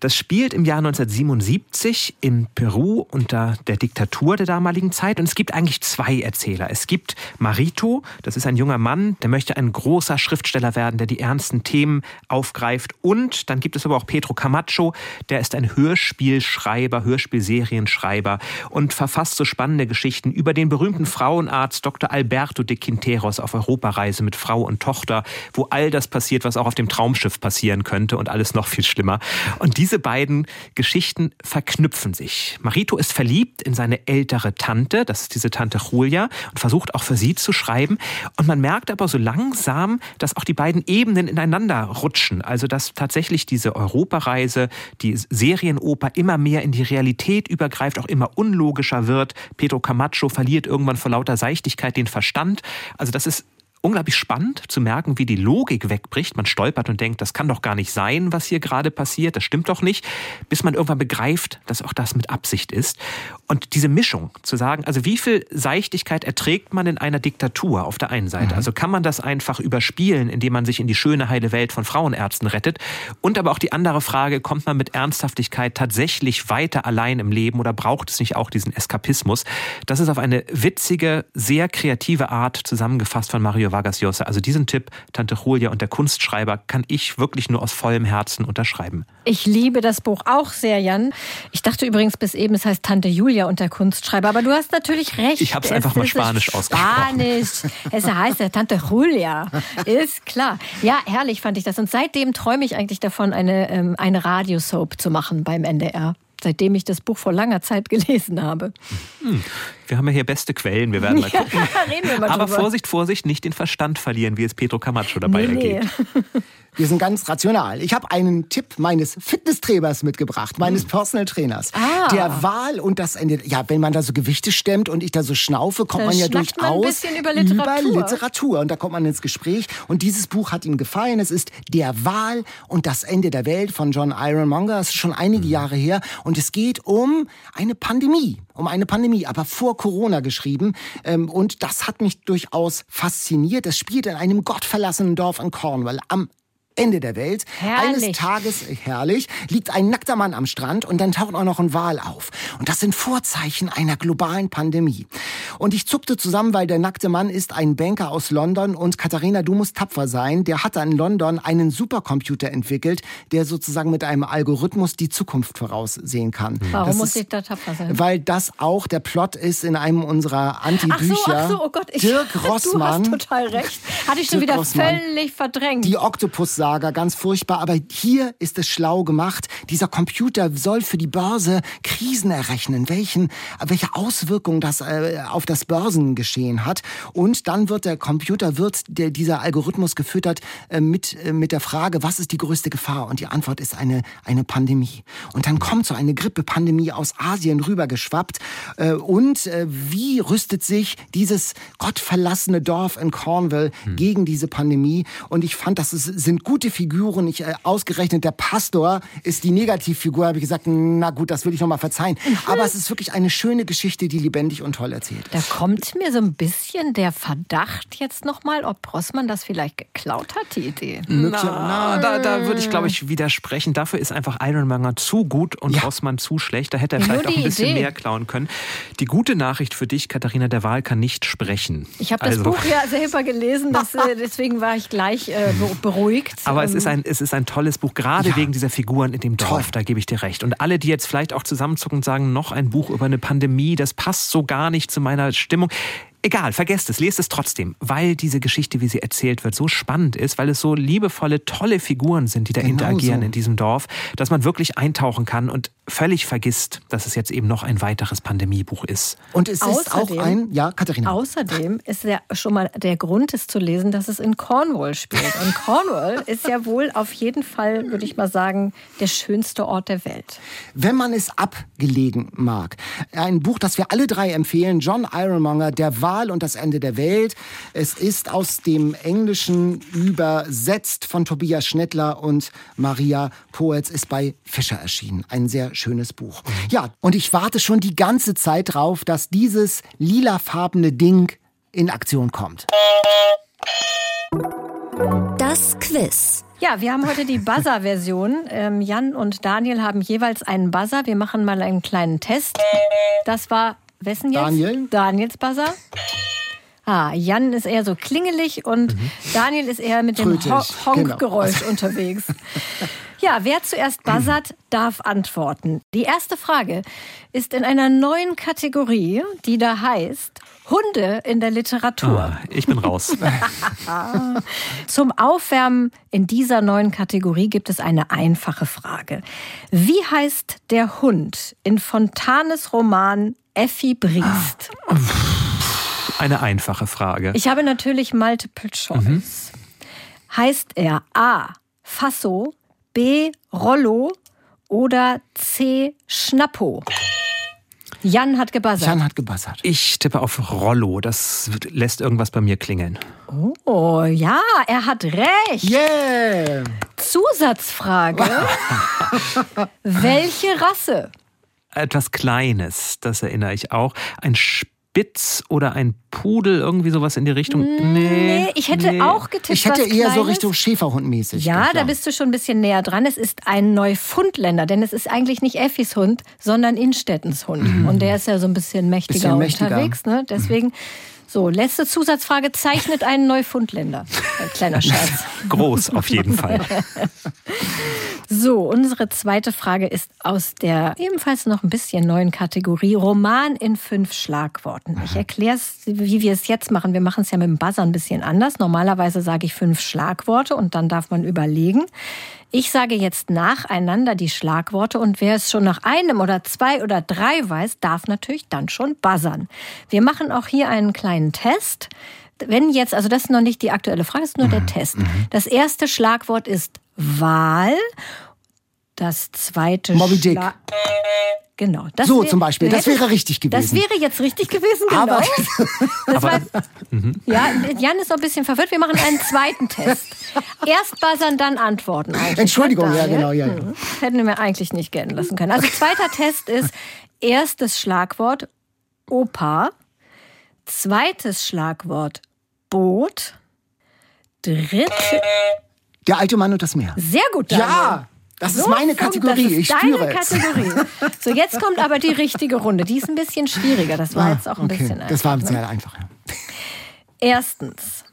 Das spielt im Jahr 1977 in Peru unter der Diktatur der damaligen Zeit und es gibt eigentlich zwei Erzähler. Es gibt Marito, das ist ein junger Mann, der möchte ein großer Schriftsteller werden, der die ernsten Themen aufgreift und dann gibt es aber auch Pedro Camacho, der ist ein Hörspielschreiber, Hörspielserienschreiber und verfasst so spannende Geschichten über den berühmten Frauenarzt Dr. Alberto de Quinteros auf Europareise mit Frau und Tochter, wo all das passiert, was auch auf dem Traumschiff passieren könnte und alles noch viel schlimmer. Und diese beiden Geschichten verknüpfen sich. Marito ist verliebt in seine ältere Tante Tante, das ist diese Tante Julia, und versucht auch für sie zu schreiben. Und man merkt aber so langsam, dass auch die beiden Ebenen ineinander rutschen. Also dass tatsächlich diese Europareise, die Serienoper immer mehr in die Realität übergreift, auch immer unlogischer wird. Pedro Camacho verliert irgendwann vor lauter Seichtigkeit den Verstand. Also das ist unglaublich spannend zu merken, wie die Logik wegbricht. Man stolpert und denkt, das kann doch gar nicht sein, was hier gerade passiert, das stimmt doch nicht, bis man irgendwann begreift, dass auch das mit Absicht ist. Und diese Mischung zu sagen, also wie viel Seichtigkeit erträgt man in einer Diktatur auf der einen Seite? Mhm. Also kann man das einfach überspielen, indem man sich in die schöne heile Welt von Frauenärzten rettet? Und aber auch die andere Frage, kommt man mit Ernsthaftigkeit tatsächlich weiter allein im Leben oder braucht es nicht auch diesen Eskapismus? Das ist auf eine witzige, sehr kreative Art zusammengefasst von Mario Vargas Llosa. Also diesen Tipp, Tante Julia und der Kunstschreiber, kann ich wirklich nur aus vollem Herzen unterschreiben. Ich liebe das Buch auch sehr, Jan. Ich dachte übrigens bis eben, es heißt Tante Julia und der Kunstschreiber, aber du hast natürlich recht. Ich habe es einfach mal Spanisch ausgesprochen. Spanisch. Es heißt ja Tante Julia. Ist klar. Ja, herrlich fand ich das. Und seitdem träume ich eigentlich davon, eine, ähm, eine Radiosoap zu machen beim NDR seitdem ich das Buch vor langer Zeit gelesen habe. Wir haben ja hier beste Quellen, wir werden mal gucken. *laughs* reden wir mal Aber drüber. Vorsicht, Vorsicht, nicht den Verstand verlieren, wie es Pedro Camacho dabei nee, ergeht. Nee. *laughs* Wir sind ganz rational. Ich habe einen Tipp meines Fitnesstrainers mitgebracht, meines hm. Personal Trainers. Ah. Der Wahl und das Ende. Ja, wenn man da so Gewichte stemmt und ich da so schnaufe, kommt da man ja durchaus man über Literatur. über Literatur. Und da kommt man ins Gespräch. Und dieses Buch hat ihm gefallen. Es ist Der Wahl und das Ende der Welt von John Ironmonger. Das ist schon einige hm. Jahre her. Und es geht um eine Pandemie. Um eine Pandemie, aber vor Corona geschrieben. Ähm, und das hat mich durchaus fasziniert. Es spielt in einem gottverlassenen Dorf in Cornwall am Ende der Welt. Herrlich. Eines Tages, herrlich, liegt ein nackter Mann am Strand und dann taucht auch noch ein Wal auf. Und das sind Vorzeichen einer globalen Pandemie. Und ich zuckte zusammen, weil der nackte Mann ist ein Banker aus London und Katharina, du musst tapfer sein. Der hat in London einen Supercomputer entwickelt, der sozusagen mit einem Algorithmus die Zukunft voraussehen kann. Warum das muss ist, ich da tapfer sein? Weil das auch der Plot ist in einem unserer Anti-Bücher. Ach so, ach so, oh Gott, ich, Dirk Rossmann. *laughs* Du hast total recht. Hatte ich schon Dirk wieder Rossmann, völlig verdrängt. Die Oktopus Saga, ganz furchtbar, aber hier ist es schlau gemacht. Dieser Computer soll für die Börse Krisen errechnen, welchen, welche Auswirkungen das äh, auf das Börsengeschehen hat. Und dann wird der Computer, wird der, dieser Algorithmus gefüttert äh, mit, äh, mit der Frage, was ist die größte Gefahr? Und die Antwort ist eine, eine Pandemie. Und dann kommt so eine Grippepandemie aus Asien rübergeschwappt. Äh, und äh, wie rüstet sich dieses gottverlassene Dorf in Cornwall hm. gegen diese Pandemie? Und ich fand, das ist, sind gute Figuren. Ich, äh, ausgerechnet der Pastor ist die Negativfigur, habe ich gesagt, na gut, das will ich nochmal verzeihen. Aber es ist wirklich eine schöne Geschichte, die lebendig und toll erzählt. Da kommt mir so ein bisschen der Verdacht jetzt nochmal, ob Rossmann das vielleicht geklaut hat, die Idee. Na, da, da würde ich, glaube ich, widersprechen. Dafür ist einfach Ironmonger zu gut und Ja. Rossmann zu schlecht. Da hätte er Ja, vielleicht auch ein bisschen Idee. mehr klauen können. Die gute Nachricht für dich, Katharina, der Wahl kann nicht sprechen. Ich habe das Also- Buch ja selber gelesen, das, *laughs* äh, deswegen war ich gleich äh, be- beruhigt. Aber es ist ein, es ist ein tolles Buch, gerade Ja. wegen dieser Figuren in dem Dorf, Toll. da gebe ich dir recht. Und alle, die jetzt vielleicht auch zusammenzucken und sagen, noch ein Buch über eine Pandemie, das passt so gar nicht zu meiner Stimmung. Egal, vergesst es, lest es trotzdem, weil diese Geschichte, wie sie erzählt wird, so spannend ist, weil es so liebevolle, tolle Figuren sind, die da Genau interagieren so. in diesem Dorf, dass man wirklich eintauchen kann und völlig vergisst, dass es jetzt eben noch ein weiteres Pandemiebuch ist. Und es ist auch Außerdem- ein, ja, Katharina. Außerdem ist ja schon mal der Grund, es zu lesen, dass es in Cornwall spielt. Und Cornwall *laughs* ist ja wohl auf jeden Fall, würde ich mal sagen, der schönste Ort der Welt. Wenn man es abgelegen mag. Ein Buch, das wir alle drei empfehlen, John Ironmonger, Der Wahl und das Ende der Welt. Es ist aus dem Englischen übersetzt von Tobias Schnettler und Maria Poetz, ist bei Fischer erschienen. Ein sehr schönes Buch. Ja, und ich warte schon die ganze Zeit drauf, dass dieses lilafarbene Ding in Aktion kommt. Das Quiz. Ja, wir haben heute die Buzzer-Version. Ähm, Jan und Daniel haben jeweils einen Buzzer. Wir machen mal einen kleinen Test. Das war wessen jetzt? Daniel. Daniels Buzzer. Ah, Jan ist eher so klingelig und Daniel ist eher mit dem Trötig, Ho genau. Honkgeräusch *laughs* unterwegs. Ja, wer zuerst buzzert, darf antworten. Die erste Frage ist in einer neuen Kategorie, die da heißt Hunde in der Literatur. Ah, ich bin raus. *laughs* Zum Aufwärmen in dieser neuen Kategorie gibt es eine einfache Frage. Wie heißt der Hund in Fontanes Roman Effi Briest? Eine einfache Frage. Ich habe natürlich Multiple Choice. Heißt er A. Fasso, B. Rollo oder C. Schnappo? Jan hat gebuzzert. Jan hat gebassert. Ich tippe auf Rollo. Das lässt irgendwas bei mir klingeln. Oh ja, er hat recht. Yeah! Zusatzfrage. *laughs* Welche Rasse? Etwas Kleines, das erinnere ich auch. Ein Spitz oder ein Pudel, irgendwie sowas in die Richtung. Nee, ich hätte nee. auch getippt. Ich hätte was eher so Kleines. Richtung Schäferhund-mäßig. Ja, da bist du schon ein bisschen näher dran. Es ist ein Neufundländer, denn es ist eigentlich nicht Effis Hund, sondern Innstettens Hund. Und der ist ja so ein bisschen mächtiger, Bisschen mächtiger. unterwegs. Ne? Deswegen, so, letzte Zusatzfrage, zeichnet einen Neufundländer. Ein kleiner Scherz. *laughs* Groß auf jeden Fall. *laughs* So, unsere zweite Frage ist aus der ebenfalls noch ein bisschen neuen Kategorie Roman in fünf Schlagworten. Ich erkläre es, wie wir es jetzt machen. Wir machen es ja mit dem Buzzer ein bisschen anders. Normalerweise sage ich fünf Schlagworte und dann darf man überlegen. Ich sage jetzt nacheinander die Schlagworte und wer es schon nach einem oder zwei oder drei weiß, darf natürlich dann schon buzzern. Wir machen auch hier einen kleinen Test. Wenn jetzt, also das ist noch nicht die aktuelle Frage, das ist nur der Test. Das erste Schlagwort ist Wahl. Das zweite Moby Dick. Schla- Genau. Das So wär- zum Beispiel, das wäre richtig Das gewesen. wäre jetzt richtig gewesen, genau. *laughs* Aber- das war, ja, Jan ist noch ein bisschen verwirrt. Wir machen einen zweiten Test. Erst buzzern, dann antworten. Eigentlich, Entschuldigung, ja, genau, ja, ja. Mhm. Hätten wir eigentlich nicht gelten lassen können. Also zweiter Test ist erstes Schlagwort Opa, zweites Schlagwort Boot, dritte Der alte Mann und das Meer. sehr gut, Daniel. Ja, das ist So meine funkt- Kategorie. Das ist Ich deine. Kategorie. So, jetzt kommt aber die richtige Runde. Die ist ein bisschen schwieriger. Das war Ah, jetzt auch ein okay. bisschen einfach. Das war ne? sehr einfach. Ja. Erstens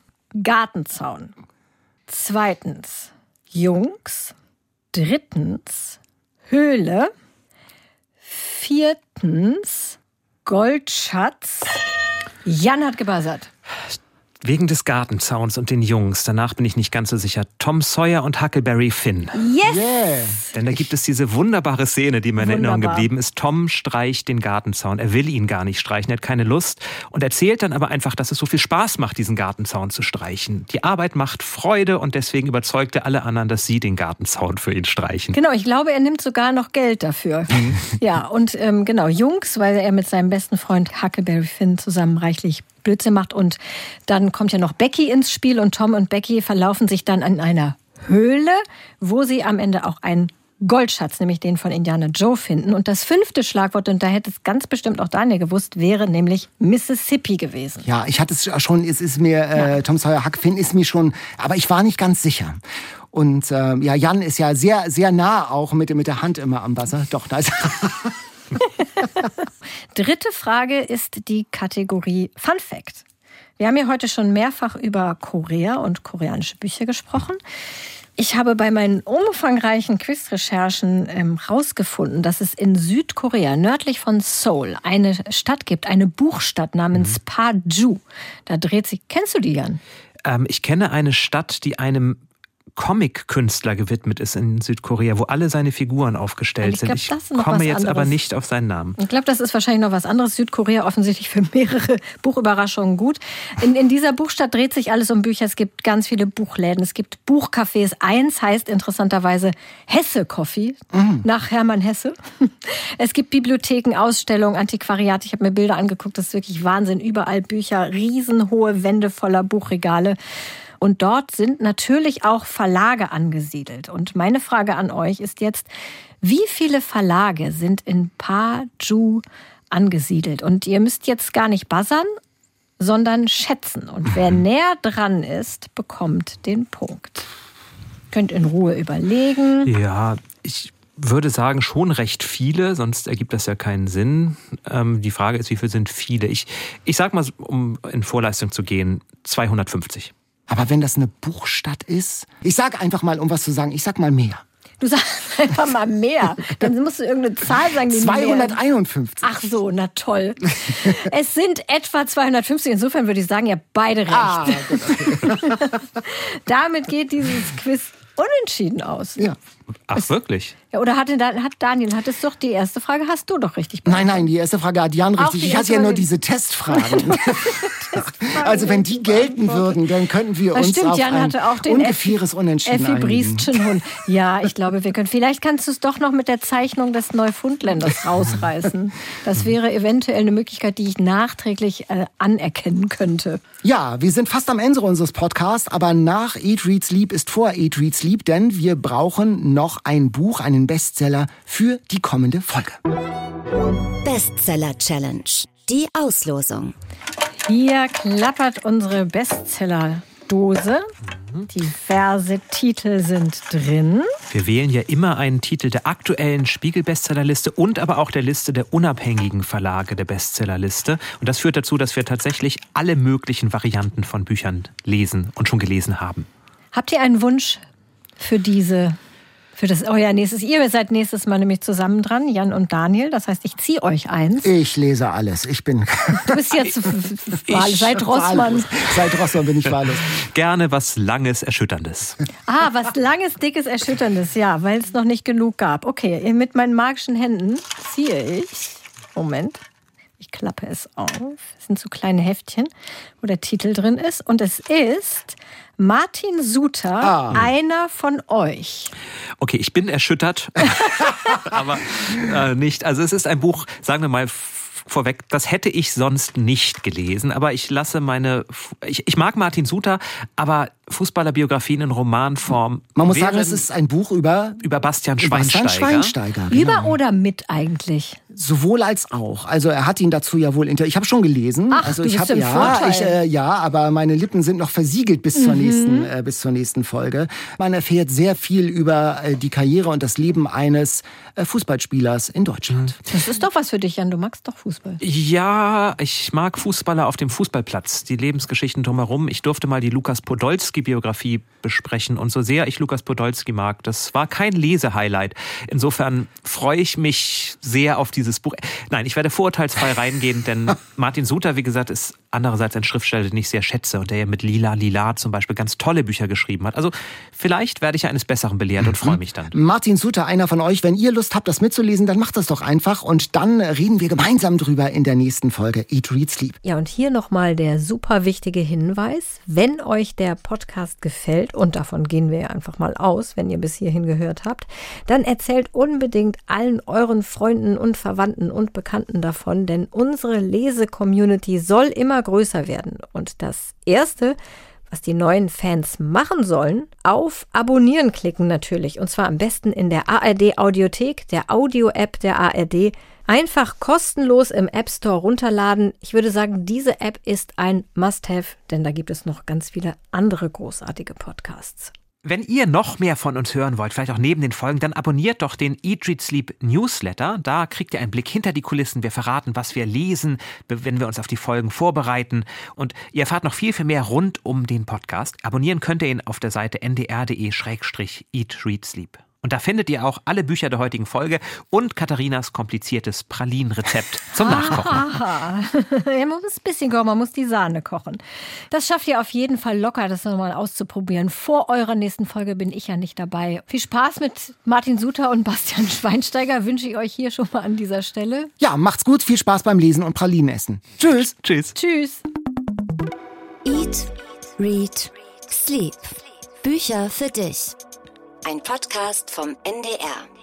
Gartenzaun. Zweitens Jungs. Drittens Höhle. Viertens Goldschatz. Jan hat gebuzzert. Wegen des Gartenzauns und den Jungs, danach bin ich nicht ganz so sicher, Tom Sawyer und Huckleberry Finn. Yes! Yeah. Denn da gibt es diese wunderbare Szene, die mir in Erinnerung geblieben ist. Tom streicht den Gartenzaun. Er will ihn gar nicht streichen, er hat keine Lust und erzählt dann aber einfach, dass es so viel Spaß macht, diesen Gartenzaun zu streichen. Die Arbeit macht Freude und deswegen überzeugt er alle anderen, dass sie den Gartenzaun für ihn streichen. Genau, ich glaube, er nimmt sogar noch Geld dafür. ja, und ähm, genau, Jungs, weil er mit seinem besten Freund Huckleberry Finn zusammen reichlich Blödsinn macht. Und dann kommt ja noch Becky ins Spiel und Tom und Becky verlaufen sich dann an einer Höhle, wo sie am Ende auch einen Goldschatz, nämlich den von Indiana Joe finden. Und das fünfte Schlagwort, und da hätte es ganz bestimmt auch Daniel gewusst, wäre nämlich Mississippi gewesen. Ja, ich hatte es schon, es ist mir, äh, Tom Sawyer Huck Finn ist mir schon, aber ich war nicht ganz sicher. Und äh, ja, Jan ist ja sehr, sehr nah auch mit, mit der Hand immer am Buzzer. Doch, nice. *laughs* *laughs* Dritte Frage ist die Kategorie Fun Fact. Wir haben ja heute schon mehrfach über Korea und koreanische Bücher gesprochen. Ich habe bei meinen umfangreichen Quizrecherchen ähm, rausgefunden, dass es in Südkorea, nördlich von Seoul, eine Stadt gibt, eine Buchstadt namens mhm. Paju. Da dreht sich. Kennst du die, Jan? Ähm, ich kenne eine Stadt, die einem Comic-Künstler gewidmet ist in Südkorea, wo alle seine Figuren aufgestellt ich glaub, sind. Ich komme jetzt anderes. aber nicht auf seinen Namen. Ich glaube, das ist wahrscheinlich noch was anderes. Südkorea offensichtlich für mehrere *laughs* Buchüberraschungen gut. In, in dieser Buchstadt dreht sich alles um Bücher. Es gibt ganz viele Buchläden. Es gibt Buchcafés. Eins heißt interessanterweise Hesse Coffee mhm. nach Hermann Hesse. *laughs* Es gibt Bibliotheken, Ausstellungen, Antiquariat. Ich habe mir Bilder angeguckt. Das ist wirklich Wahnsinn. Überall Bücher, riesenhohe Wände voller Buchregale. Und dort sind natürlich auch Verlage angesiedelt. Und meine Frage an euch ist jetzt, wie viele Verlage sind in Paju angesiedelt? Und ihr müsst jetzt gar nicht buzzern, sondern schätzen. Und wer *laughs* näher dran ist, bekommt den Punkt. Könnt in Ruhe überlegen. Ja, ich würde sagen, schon recht viele, sonst ergibt das ja keinen Sinn. Ähm, die Frage ist, wie viele sind viele? Ich, ich sag mal, um in Vorleistung zu gehen, 250. Aber wenn das eine Buchstadt ist, ich sag einfach mal, um was zu sagen, ich sag mal mehr. Du sagst *laughs* einfach mal mehr. Dann musst du irgendeine Zahl sagen. Die 251. Ach so, na toll. es sind etwa 250. Insofern würde ich sagen, ihr beide recht. Ah. *laughs* Damit geht dieses Quiz unentschieden aus. Ja. Ach, es, wirklich? Ja, oder hatte, hat Daniel, hattest doch die erste Frage, hast du doch richtig beantwortet. Nein, nein, die erste Frage hat Jan richtig. Ich hatte ja nur diese Testfragen. *laughs* *laughs* also wenn die gelten würden, dann könnten wir das uns stimmt, auf Jan ein hatte auch den ungefähres Unentschieden Hund. *laughs* Ja, ich glaube, wir können. Vielleicht kannst du es doch noch mit der Zeichnung des Neufundländers rausreißen. Das wäre eventuell eine Möglichkeit, die ich nachträglich äh, anerkennen könnte. Ja, wir sind fast am Ende unseres Podcasts, aber nach Eat, Read, Sleep ist vor Eat, Read, Sleep, denn wir brauchen noch ein Buch, einen Bestseller für die kommende Folge. Bestseller Challenge. Die Auslosung. Hier klappert unsere Bestseller-Dose. Diverse Titel sind drin. Wir wählen ja immer einen Titel der aktuellen Spiegel-Bestsellerliste und aber auch der Liste der unabhängigen Verlage der Bestsellerliste. Und das führt dazu, dass wir tatsächlich alle möglichen Varianten von Büchern lesen und schon gelesen haben. Habt ihr einen Wunsch für diese für das euer nächstes. Ihr seid nächstes Mal nämlich zusammen dran, Jan und Daniel. Das heißt, ich ziehe euch eins. Ich lese alles. Ich bin. *laughs* Du bist jetzt *laughs* wahllos. Seit Rossmann. Seit Rossmann bin ich wahllos. Gerne was Langes, Erschütterndes. Ah, was Langes, Dickes, Erschütterndes. Ja, weil es noch nicht genug gab. Okay, mit meinen magischen Händen ziehe ich. Moment. Ich klappe es auf. Es sind so kleine Heftchen, wo der Titel drin ist. Und es ist Martin Suter, ah. einer von euch. Okay, ich bin erschüttert, *laughs* aber äh, nicht. Also es ist ein Buch, sagen wir mal, vorweg, das hätte ich sonst nicht gelesen, aber ich lasse meine, ich, ich mag Martin Suter, aber Fußballerbiografien in Romanform. Man muss sagen, es ist ein Buch über über Bastian Schweinsteiger. Bastian Schweinsteiger genau. Über oder mit eigentlich? Sowohl als auch. Also er hat ihn dazu ja wohl inter. Ich habe schon gelesen. Ach, also du ich habe ja, ich, äh, ja, aber meine Lippen sind noch versiegelt bis zur mhm. nächsten äh, bis zur nächsten Folge. Man erfährt sehr viel über äh, die Karriere und das Leben eines äh, Fußballspielers in Deutschland. Mhm. Das ist doch was für dich, Jan. Du magst doch Fußball. Ja, ich mag Fußballer auf dem Fußballplatz. Die Lebensgeschichten drumherum. Ich durfte mal die Lukas Podolski Podolski-Biografie besprechen. Und so sehr ich Lukas Podolski mag, das war kein Lesehighlight. Insofern freue ich mich sehr auf dieses Buch. Nein, ich werde vorurteilsfrei reingehen, denn *laughs* Martin Suter, wie gesagt, ist andererseits ein Schriftsteller, den ich sehr schätze und der ja mit Lila Lila zum Beispiel ganz tolle Bücher geschrieben hat. Also vielleicht werde ich eines Besseren belehrt und freue mich dann. Martin Suter, einer von euch, wenn ihr Lust habt, das mitzulesen, dann macht das doch einfach und dann reden wir gemeinsam drüber in der nächsten Folge Eat, Read, Sleep. Ja, und hier nochmal der super wichtige Hinweis. Wenn euch der Podcast gefällt, und davon gehen wir einfach mal aus, wenn ihr bis hierhin gehört habt, dann erzählt unbedingt allen euren Freunden und Verwandten und Bekannten davon, denn unsere Lese-Community soll immer größer werden. Und das Erste, Was die neuen Fans machen sollen, auf Abonnieren klicken natürlich. Und zwar am besten in der ARD Audiothek, der Audio-App der ARD. Einfach kostenlos im App Store runterladen. Ich würde sagen, diese App ist ein Must-Have, denn da gibt es noch ganz viele andere großartige Podcasts. Wenn ihr noch mehr von uns hören wollt, vielleicht auch neben den Folgen, dann abonniert doch den Eat, Read, Sleep Newsletter. Da kriegt ihr einen Blick hinter die Kulissen. Wir verraten, was wir lesen, wenn wir uns auf die Folgen vorbereiten. Und ihr erfahrt noch viel, viel mehr rund um den Podcast. Abonnieren könnt ihr ihn auf der Seite ndr.de-eat, Read, Sleep. Und da findet ihr auch alle Bücher der heutigen Folge und Katharinas kompliziertes Pralinenrezept zum Nachkochen. *laughs* Aha. man muss ein bisschen kochen, man muss die Sahne kochen. Das schafft ihr auf jeden Fall locker, das nochmal auszuprobieren. Vor eurer nächsten Folge bin ich ja nicht dabei. Viel Spaß mit Martin Suter und Bastian *laughs* Schweinsteiger wünsche ich euch hier schon mal an dieser Stelle. Ja, macht's gut, viel Spaß beim Lesen und Pralinen essen. Tschüss. Tschüss. Tschüss. Eat, Read, Sleep. Bücher für dich. Ein Podcast vom NDR.